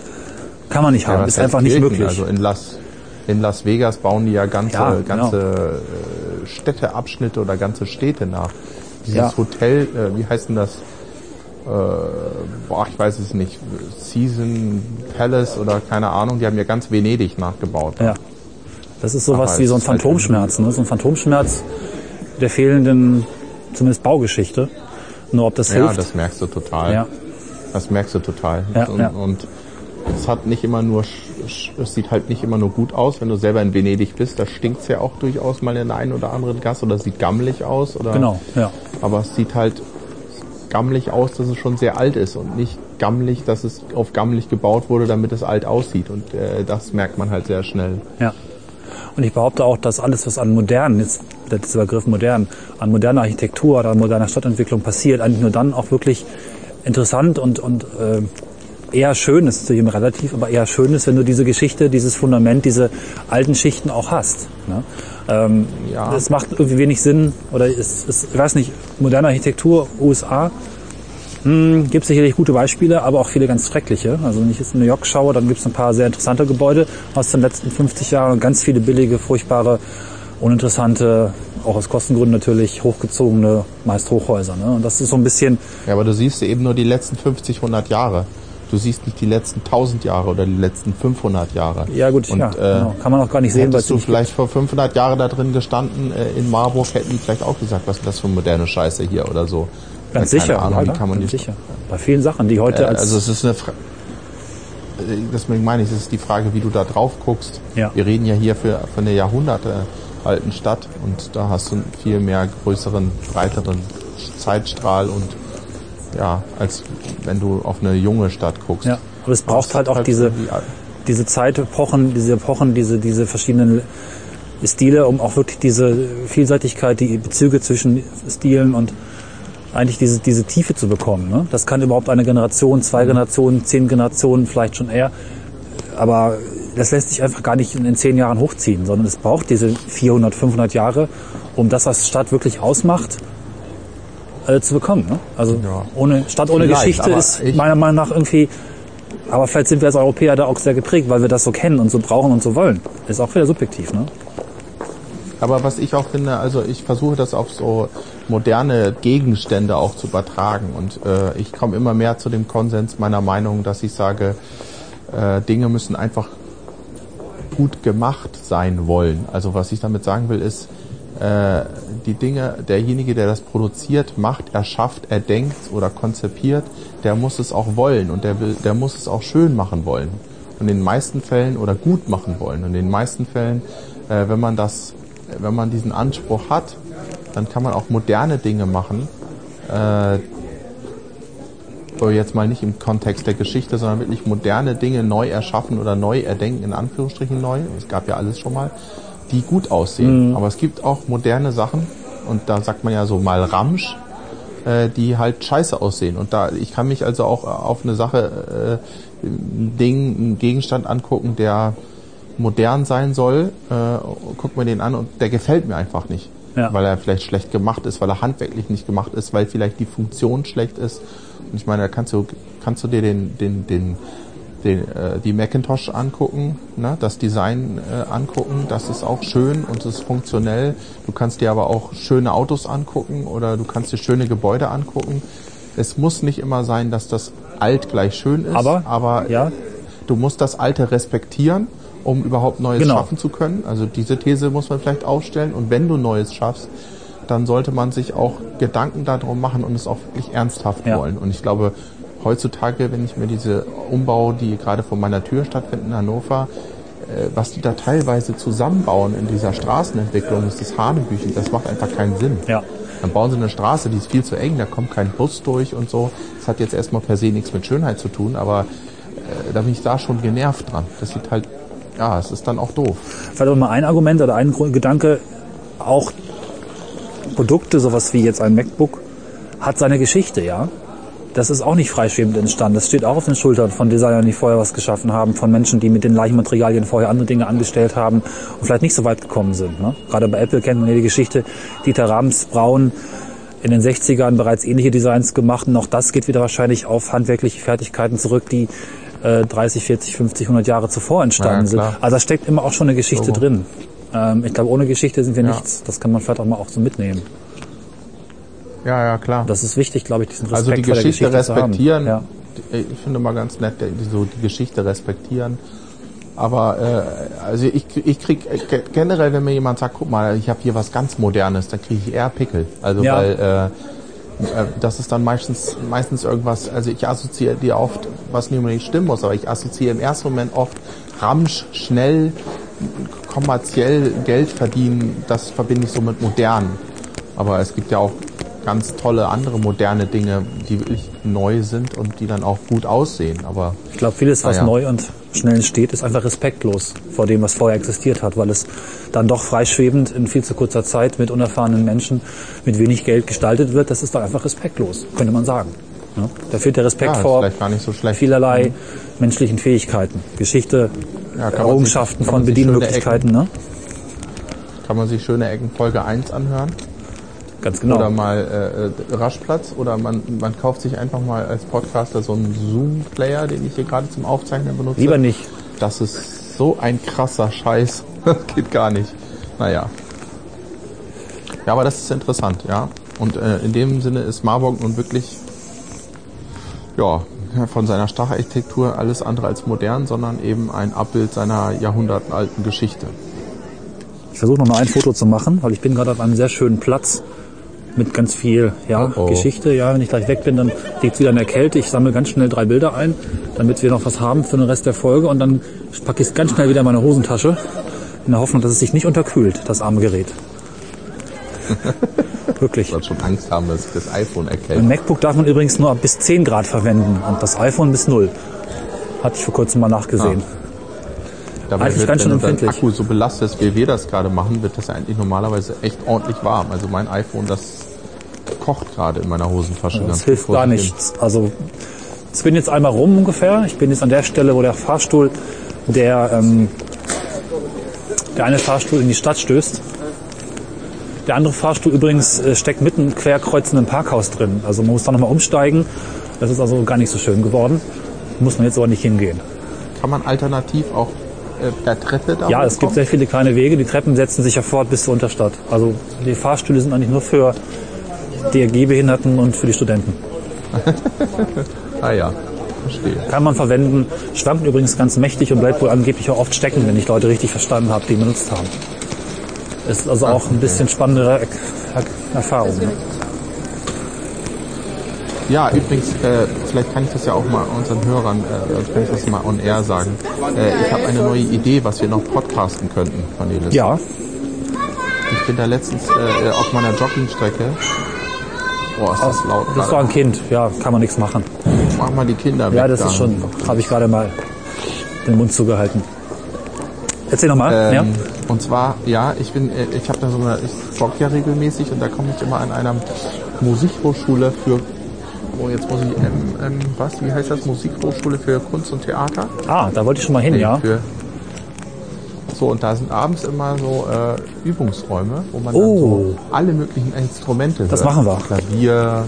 Kann man nicht haben, was ist einfach nicht Kirchen? möglich. Also in Las, in Las Vegas bauen die ja ganze, Ja, genau. ganze äh, Städteabschnitte oder ganze Städte nach. Dieses Ja. Hotel, äh, wie heißt denn das? Äh, boah, ich weiß es nicht. Season Palace oder keine Ahnung, die haben ja ganz Venedig nachgebaut. Ja. Das ist sowas Aber wie so ein es halt Phantomschmerz, ne? so ein Phantomschmerz der fehlenden, zumindest Baugeschichte. Nur ob das Ja, hilft. das merkst du total. ja. Das merkst du total. Ja, und, ja. und es hat nicht immer nur, es sieht halt nicht immer nur gut aus, wenn du selber in Venedig bist. Da stinkt's ja auch durchaus mal in der einen oder anderen Gasse oder es sieht gammelig aus oder. Genau, ja. Aber es sieht halt gammelig aus, dass es schon sehr alt ist und nicht gammelig, dass es auf gammelig gebaut wurde, damit es alt aussieht. Und äh, das merkt man halt sehr schnell. Ja. Und ich behaupte auch, dass alles, was an modernen, jetzt dieser Begriff modern, an moderner Architektur oder an moderner Stadtentwicklung passiert, eigentlich nur dann auch wirklich interessant und, und äh, eher schön ist, zu jedem relativ, aber eher schön ist, wenn du diese Geschichte, dieses Fundament, diese alten Schichten auch hast. Ne? Ähm, Ja. Es macht irgendwie wenig Sinn, oder es ist, ich weiß nicht, moderne Architektur, USA, hm, gibt sicherlich gute Beispiele, aber auch viele ganz schreckliche. Also wenn ich jetzt in New York schaue, dann gibt es ein paar sehr interessante Gebäude aus den letzten 50 Jahren und ganz viele billige, furchtbare, uninteressante, auch aus Kostengründen natürlich hochgezogene, meist Hochhäuser. Ne? Und das ist so ein bisschen, Ja, aber du siehst eben nur die letzten 50, 100 Jahre. Du siehst nicht die letzten 1000 Jahre oder die letzten 500 Jahre. ja gut, Und, ja, äh, genau. kann man auch gar nicht sehen, Hättest es du vielleicht vor 500 Jahren da drin gestanden äh, in Marburg, hätten die vielleicht auch gesagt, was ist das für moderne Scheiße hier oder so. ganz Keine sicher, Ahnung, ja, kann man ganz sicher. Bei vielen Sachen, die heute Äh, als also es ist eine Fra äh, deswegen meine ich, es ist die Frage, wie du da drauf guckst. Ja. Wir reden ja hier für, für eine Jahrhunderte alten Stadt und da hast du einen viel mehr größeren, breiteren Zeitstrahl und ja, als wenn du auf eine junge Stadt guckst. ja, aber es braucht halt auch diese irgendwie- diese Zeitepochen, diese Epochen, diese, diese verschiedenen Stile, um auch wirklich diese Vielseitigkeit, die Bezüge zwischen Stilen und eigentlich diese, diese Tiefe zu bekommen. Ne? Das kann überhaupt eine Generation, zwei Generationen, zehn Generationen, vielleicht schon eher. Aber das lässt sich einfach gar nicht in zehn Jahren hochziehen, sondern es braucht diese 400, 500 Jahre, um das, was Stadt wirklich ausmacht, äh, zu bekommen. Ne? Also Ja. ohne Stadt ohne Vielleicht, Geschichte ist meiner Meinung nach irgendwie aber vielleicht sind wir als Europäer da auch sehr geprägt, weil wir das so kennen und so brauchen und so wollen. Ist auch wieder subjektiv, ne? Aber was ich auch finde, also ich versuche das auf so moderne Gegenstände auch zu übertragen und äh, ich komme immer mehr zu dem Konsens meiner Meinung, dass ich sage, äh, Dinge müssen einfach gut gemacht sein wollen. Also was ich damit sagen will, ist, die Dinge, derjenige, der das produziert, macht, erschafft, erdenkt oder konzipiert, der muss es auch wollen und der will, der muss es auch schön machen wollen. Und in den meisten Fällen oder gut machen wollen. Und in den meisten Fällen, äh, wenn man das, wenn man diesen Anspruch hat, dann kann man auch moderne Dinge machen. Äh, jetzt mal nicht im Kontext der Geschichte, sondern wirklich moderne Dinge neu erschaffen oder neu erdenken, in Anführungsstrichen neu. Es gab ja alles schon mal, die gut aussehen. Aber es gibt auch moderne Sachen, und da sagt man ja so mal Ramsch, äh, die halt scheiße aussehen. Und da, ich kann mich also auch auf eine Sache, äh, ein Ding, einen Gegenstand angucken, der modern sein soll, äh, guck mir den an und der gefällt mir einfach nicht. Ja. Weil er vielleicht schlecht gemacht ist, weil er handwerklich nicht gemacht ist, weil vielleicht die Funktion schlecht ist. Und ich meine, da kannst du, kannst du dir den, den, den, den, äh, die Macintosh angucken, ne? das Design äh, angucken, das ist auch schön und es ist funktionell. Du kannst dir aber auch schöne Autos angucken oder du kannst dir schöne Gebäude angucken. Es muss nicht immer sein, dass das alt gleich schön ist, Aber, aber ja. du musst das Alte respektieren, um überhaupt Neues Genau. schaffen zu können. Also diese These muss man vielleicht aufstellen. Und wenn du Neues schaffst, dann sollte man sich auch Gedanken darum machen und es auch wirklich ernsthaft Ja. wollen. Und ich glaube, heutzutage, wenn ich mir diese Umbau, die gerade vor meiner Tür stattfinden in Hannover, äh, was die da teilweise zusammenbauen in dieser Straßenentwicklung, ist das Hanebüchen, das macht einfach keinen Sinn. Ja. Dann bauen sie eine Straße, die ist viel zu eng, da kommt kein Bus durch und so. Das hat jetzt erstmal per se nichts mit Schönheit zu tun, aber äh, da bin ich da schon genervt dran. Das sieht halt, ja, es ist dann auch doof. Vielleicht aber mal ein Argument oder ein Gedanke, auch Produkte, sowas wie jetzt ein MacBook, hat seine Geschichte, ja. Das ist auch nicht freischwebend entstanden. Das steht auch auf den Schultern von Designern, die vorher was geschaffen haben, von Menschen, die mit den gleichen Materialien vorher andere Dinge angestellt haben und vielleicht nicht so weit gekommen sind. Ne? Gerade bei Apple kennt man ja die Geschichte, Dieter Ramsbraun in den 60ern bereits ähnliche Designs gemacht und auch das geht wieder wahrscheinlich auf handwerkliche Fertigkeiten zurück, die äh, 30, 40, 50, 100 Jahre zuvor entstanden Ja, sind. Also da steckt immer auch schon eine Geschichte Logo. drin. Ähm, ich glaube, ohne Geschichte sind wir Ja. nichts. Das kann man vielleicht auch mal auch so mitnehmen. Ja, ja, klar. Das ist wichtig, glaube ich, diesen Respekt also die Geschichte, Geschichte zu haben. respektieren, Ja. ich finde mal ganz nett, die- so die Geschichte respektieren. Aber äh, also ich, ich krieg äh, ge- generell, wenn mir jemand sagt, guck mal, ich habe hier was ganz Modernes, dann kriege ich eher Pickel. Also Ja. weil äh, äh, das ist dann meistens meistens irgendwas, also ich assoziiere die oft, was nicht unbedingt stimmen muss, aber ich assoziiere im ersten Moment oft Ramsch, schnell, kommerziell Geld verdienen, das verbinde ich so mit modern. Aber es gibt ja auch ganz tolle andere moderne Dinge, die wirklich neu sind und die dann auch gut aussehen. Aber Ich glaube, vieles, was ja. neu und schnell entsteht, ist einfach respektlos vor dem, was vorher existiert hat, weil es dann doch freischwebend in viel zu kurzer Zeit mit unerfahrenen Menschen mit wenig Geld gestaltet wird. Das ist doch einfach respektlos, könnte man sagen. Ja? Da fehlt der Respekt ja, vor so vielerlei menschlichen Fähigkeiten, Geschichte, Ja, Errungenschaften sich- von Bedienmöglichkeiten. Ne? Kann man sich schöne Ecken Folge 1 anhören Ganz genau. oder mal äh, äh, Raschplatz oder man, man kauft sich einfach mal als Podcaster so einen Zoom-Player, den ich hier gerade zum Aufzeichnen benutze. Lieber nicht. Das ist so ein krasser Scheiß. Das geht gar nicht. Naja. Ja, aber das ist interessant, ja. Und äh, in dem Sinne ist Marburg nun wirklich, ja, von seiner Stacharchitektur alles andere als modern, sondern eben ein Abbild seiner jahrhundertalten Geschichte. Ich versuche noch mal ein Foto zu machen, weil ich bin gerade auf einem sehr schönen Platz mit ganz viel ja, Oh, oh. Geschichte. Ja, wenn ich gleich weg bin, dann liegt es wieder in der Kälte. Ich sammle ganz schnell drei Bilder ein, damit wir noch was haben für den Rest der Folge. Und dann packe ich es ganz schnell wieder in meine Hosentasche, in der Hoffnung, dass es sich nicht unterkühlt, das arme Gerät. Wirklich. Ich soll schon Angst haben, dass das iPhone erkältet. Ein MacBook darf man übrigens nur bis 10 Grad verwenden und das iPhone bis 0. Hatte ich vor kurzem mal nachgesehen. Dabei eigentlich wird, ganz schön wenn empfindlich. Akku so belastest, wie wir das gerade machen, wird das ja eigentlich normalerweise echt ordentlich warm. Also mein iPhone, das kocht gerade in meiner Hosentasche. Das hilft gar nichts. Also ich bin jetzt einmal rum ungefähr. Ich bin jetzt an der Stelle, wo der Fahrstuhl, der, ähm, der eine Fahrstuhl in die Stadt stößt. Der andere Fahrstuhl übrigens äh, steckt mitten quer kreuzend im Parkhaus drin. Also man muss da nochmal umsteigen. Das ist also gar nicht so schön geworden. Muss man jetzt aber nicht hingehen. Kann man alternativ auch äh, per Treppe da Ja, es gibt sehr viele kleine Wege. Die Treppen setzen sich ja fort bis zur Unterstadt. Also die Fahrstühle sind eigentlich nur für DRG-Behinderten und für die Studenten. Ah ja, verstehe. Kann man verwenden. Schwankt übrigens ganz mächtig und bleibt wohl angeblich auch oft stecken, wenn ich Leute richtig verstanden habe, die ihn benutzt haben. Ist also auch ein bisschen spannendere Er- Er- Erfahrung. Ne? Ja, übrigens, äh, vielleicht kann ich das ja auch mal unseren Hörern, äh, vielleicht kann ich das mal on air sagen. Äh, ich habe eine neue Idee, was wir noch podcasten könnten, Cornelis. Ja, Ich bin da letztens äh, auf meiner Joggingstrecke. Boah, ist das laut. das war ein Kind. Ja, kann man nichts machen. Mach mal die Kinder weg. Ja, das da. ist schon, habe ich gerade mal den Mund zugehalten. Erzähl nochmal. Ähm, ja? Und zwar, ja, ich bin, äh, ich habe da so eine, ich jogge ja regelmäßig und da komme ich immer an einer Musikhochschule für, oh, jetzt muss ich, ähm, ähm, was, wie heißt das? Musikhochschule für Kunst und Theater? Ah, da wollte ich schon mal hin, Nee, ja. Für, So, und da sind abends immer so äh, Übungsräume, wo man Oh. dann so alle möglichen Instrumente Das hört. machen wir. Klavier,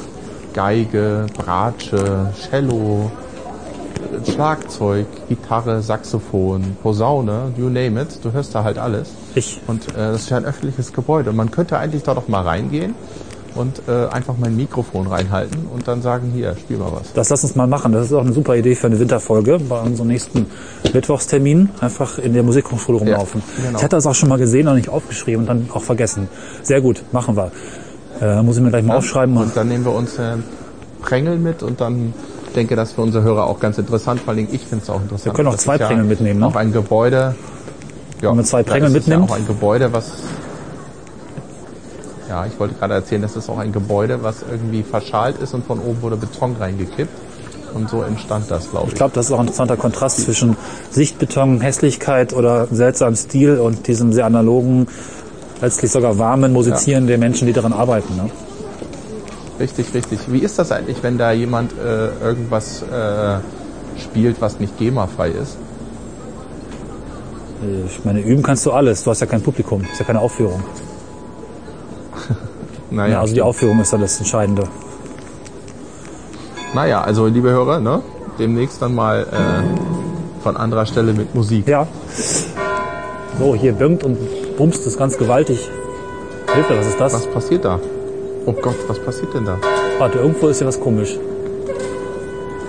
Geige, Bratsche, Cello, Schlagzeug, Gitarre, Saxophon, Posaune, you name it. Du hörst da halt alles. Ich, Und äh, das ist ja ein öffentliches Gebäude. Und man könnte eigentlich da doch mal reingehen und äh, einfach mein Mikrofon reinhalten und dann sagen, hier, spiel mal was. das lass uns mal machen. Das ist auch eine super Idee für eine Winterfolge bei unserem nächsten Mittwochstermin. Einfach in der Musikhochschule rumlaufen. genau. Ich hatte das auch schon mal gesehen und nicht aufgeschrieben und dann auch vergessen. Sehr gut, machen wir. Äh, muss ich mir gleich mal aufschreiben. Und dann nehmen wir uns äh, Prängel mit und dann denke, das für unsere Hörer auch ganz interessant. Vor allem ich finde es auch interessant. Wir können auch zwei ist ja Prängel mitnehmen, ne? Auch ein Gebäude. Ja, Wenn man zwei Prängel mitnimmt. Ja auch ein Gebäude, was. Ja, ich wollte gerade erzählen, das ist auch ein Gebäude, was irgendwie verschalt ist und von oben wurde Beton reingekippt. Und so entstand das, glaube ich. Ich glaube, das ist auch ein interessanter Kontrast zwischen Sichtbeton, Hässlichkeit oder seltsamem Stil und diesem sehr analogen, letztlich sogar warmen Musizieren der Menschen, die daran arbeiten. Ne? Richtig, richtig. Wie ist das eigentlich, wenn da jemand äh, irgendwas äh, spielt, was nicht GEMA-frei ist? Ich meine, üben kannst du alles. Du hast ja kein Publikum, ist ja keine Aufführung. Naja, Ja, also die Aufführung ist dann das Entscheidende. naja also liebe Hörer, ne? demnächst dann mal äh, von anderer Stelle mit Musik. Ja. So, hier bimmt und bumst es ganz gewaltig. Hilfe, was ist das? Was passiert da? Oh Gott, was passiert denn da? Warte, irgendwo ist hier was komisch.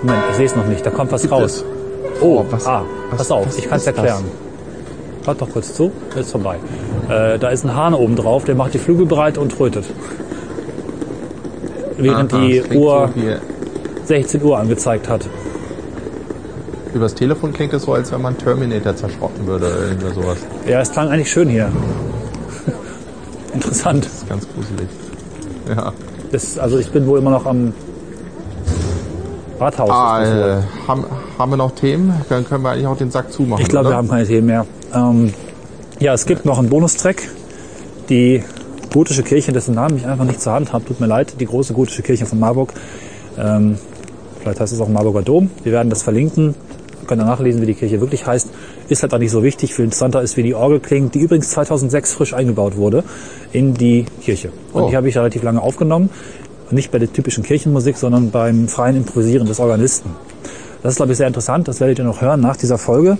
Moment, ich sehe es noch nicht. Da kommt was Gibt raus. es? Oh, was- ah, was- pass auf, was ich kann es ist das? Hört doch kurz zu, ist vorbei. Äh, da ist ein Hahn oben drauf, der macht die Flügel breit und trötet. Während Aha, die das klingt Uhr So wie, 16 Uhr angezeigt hat. übers Telefon klingt es so, als wenn man Terminator zerschrocken würde oder sowas. Ja, es klang eigentlich schön hier. Interessant. Das ist ganz gruselig. Ja. Das, also ich bin wohl immer noch am Rathaus. Ah, äh, haben, haben wir noch Themen? Dann können wir eigentlich auch den Sack zumachen. Ich glaube, wir haben keine Themen mehr. Ähm, ja, es gibt noch einen Bonustrack. Die gotische Kirche, dessen Namen ich einfach nicht zur Hand habe, tut mir leid, die große gotische Kirche von Marburg. Ähm, vielleicht heißt es auch Marburger Dom. Wir werden das verlinken. Ihr könnt ihr nachlesen, wie die Kirche wirklich heißt. Ist halt auch nicht so wichtig. Viel interessanter ist, wie die Orgel klingt, die übrigens 2006 frisch eingebaut wurde in die Kirche. Und Oh. die habe ich relativ lange aufgenommen. Nicht bei der typischen Kirchenmusik, sondern beim freien Improvisieren des Organisten. Das ist, glaube ich, sehr interessant. Das werdet ihr noch hören nach dieser Folge.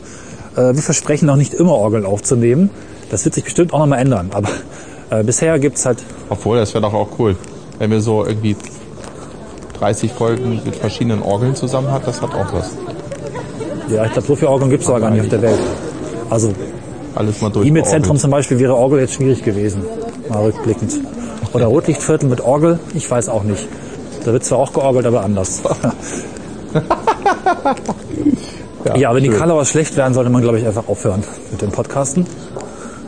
Äh, wir versprechen noch nicht immer Orgeln aufzunehmen. Das wird sich bestimmt auch noch mal ändern. Aber äh, bisher gibt's halt, Obwohl, das wäre doch auch cool, wenn wir so irgendwie 30 Folgen mit verschiedenen Orgeln zusammen hat. Das hat auch was. ja, ich glaube, so viele Orgeln gibt's aber gar nicht auf der Welt. Also Alles mal durch. E-Mail-Zentrum zum Beispiel wäre Orgel jetzt schwierig gewesen, mal rückblickend. Oder Rotlichtviertel mit Orgel, ich weiß auch nicht. Da wird zwar auch georgelt, aber anders. ja, wenn die schön. Kalauer schlecht werden, sollte man, glaube ich, einfach aufhören mit dem Podcasten.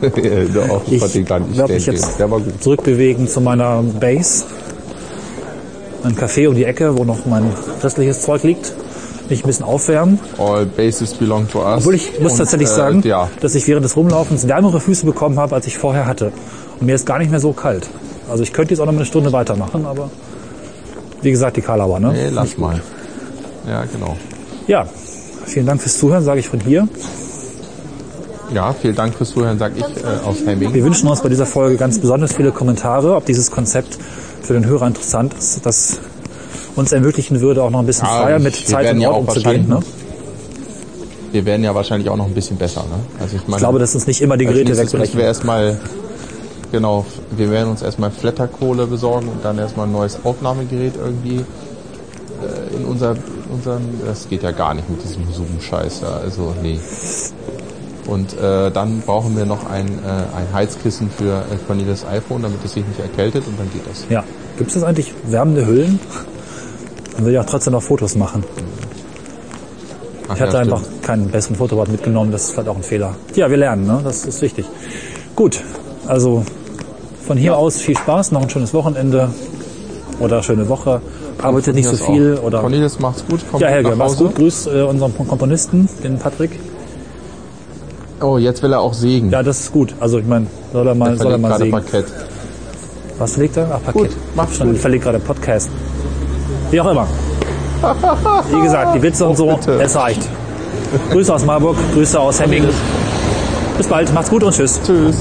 Doch, ich werde mich jetzt zurückbewegen zu meiner Base. Ein Café um die Ecke, wo noch mein restliches Zeug liegt. Mich ein bisschen aufwärmen. All bases belong to us. Obwohl ich muss Und, tatsächlich äh, sagen, Ja, dass ich während des Rumlaufens wärmere Füße bekommen habe, als ich vorher hatte. Und mir ist gar nicht mehr so kalt. Also ich könnte jetzt auch noch eine Stunde weitermachen, aber wie gesagt, die Kalauer, ne? nee, lass mal. Ja, genau. Ja, vielen Dank fürs Zuhören, sage ich von hier. Ja, vielen Dank fürs Zuhören, sag ich äh, aus Hemming. Wir wünschen uns bei dieser Folge ganz besonders viele Kommentare, ob dieses Konzept für den Hörer interessant ist, das uns ermöglichen würde, auch noch ein bisschen Ja, freier ich- mit wir Zeit und ja Ort umzugehen. Ne? Wir werden ja wahrscheinlich auch noch ein bisschen besser. Ne? Also ich, meine, Ich glaube, dass uns nicht immer die als Geräte müssen wir wegbrechen. erstmal, genau, wir werden uns erstmal Flatterkohle besorgen und dann erstmal ein neues Aufnahmegerät irgendwie äh, in unser, unseren, das geht ja gar nicht mit diesem Zoom-Scheiß, ja, also nee. Und äh, dann brauchen wir noch ein, äh, ein Heizkissen für äh, Cornelis iPhone, damit es sich nicht erkältet und dann geht das. Ja. Gibt es eigentlich wärmende Hüllen? Dann will ich auch trotzdem noch Fotos machen. Ach Ich hatte ja, einfach keinen besseren Fotoapparat mitgenommen, das ist vielleicht auch ein Fehler. Ja, wir lernen, ne? das ist wichtig. Gut, also von hier aus viel Spaß, noch ein schönes Wochenende oder schöne Woche. Arbeitet nicht so viel auch. oder... Cornelis macht's gut, kommt Ja, Helge, mach's gut. Grüß äh, unseren Komponisten, den Patrick. Oh, jetzt will er auch sägen. Ja, das ist gut. Also ich meine, soll er mal, er soll er mal gerade sehen. Parkett. Was verlegt er? Ach, Paket. Gut, macht's Schon gut. verlegt gerade Podcast. Wie auch immer. Wie gesagt, die Witze und so, bitte. es reicht. Grüße aus Marburg, Grüße aus Hemming. Bis bald, macht's gut und tschüss. Tschüss.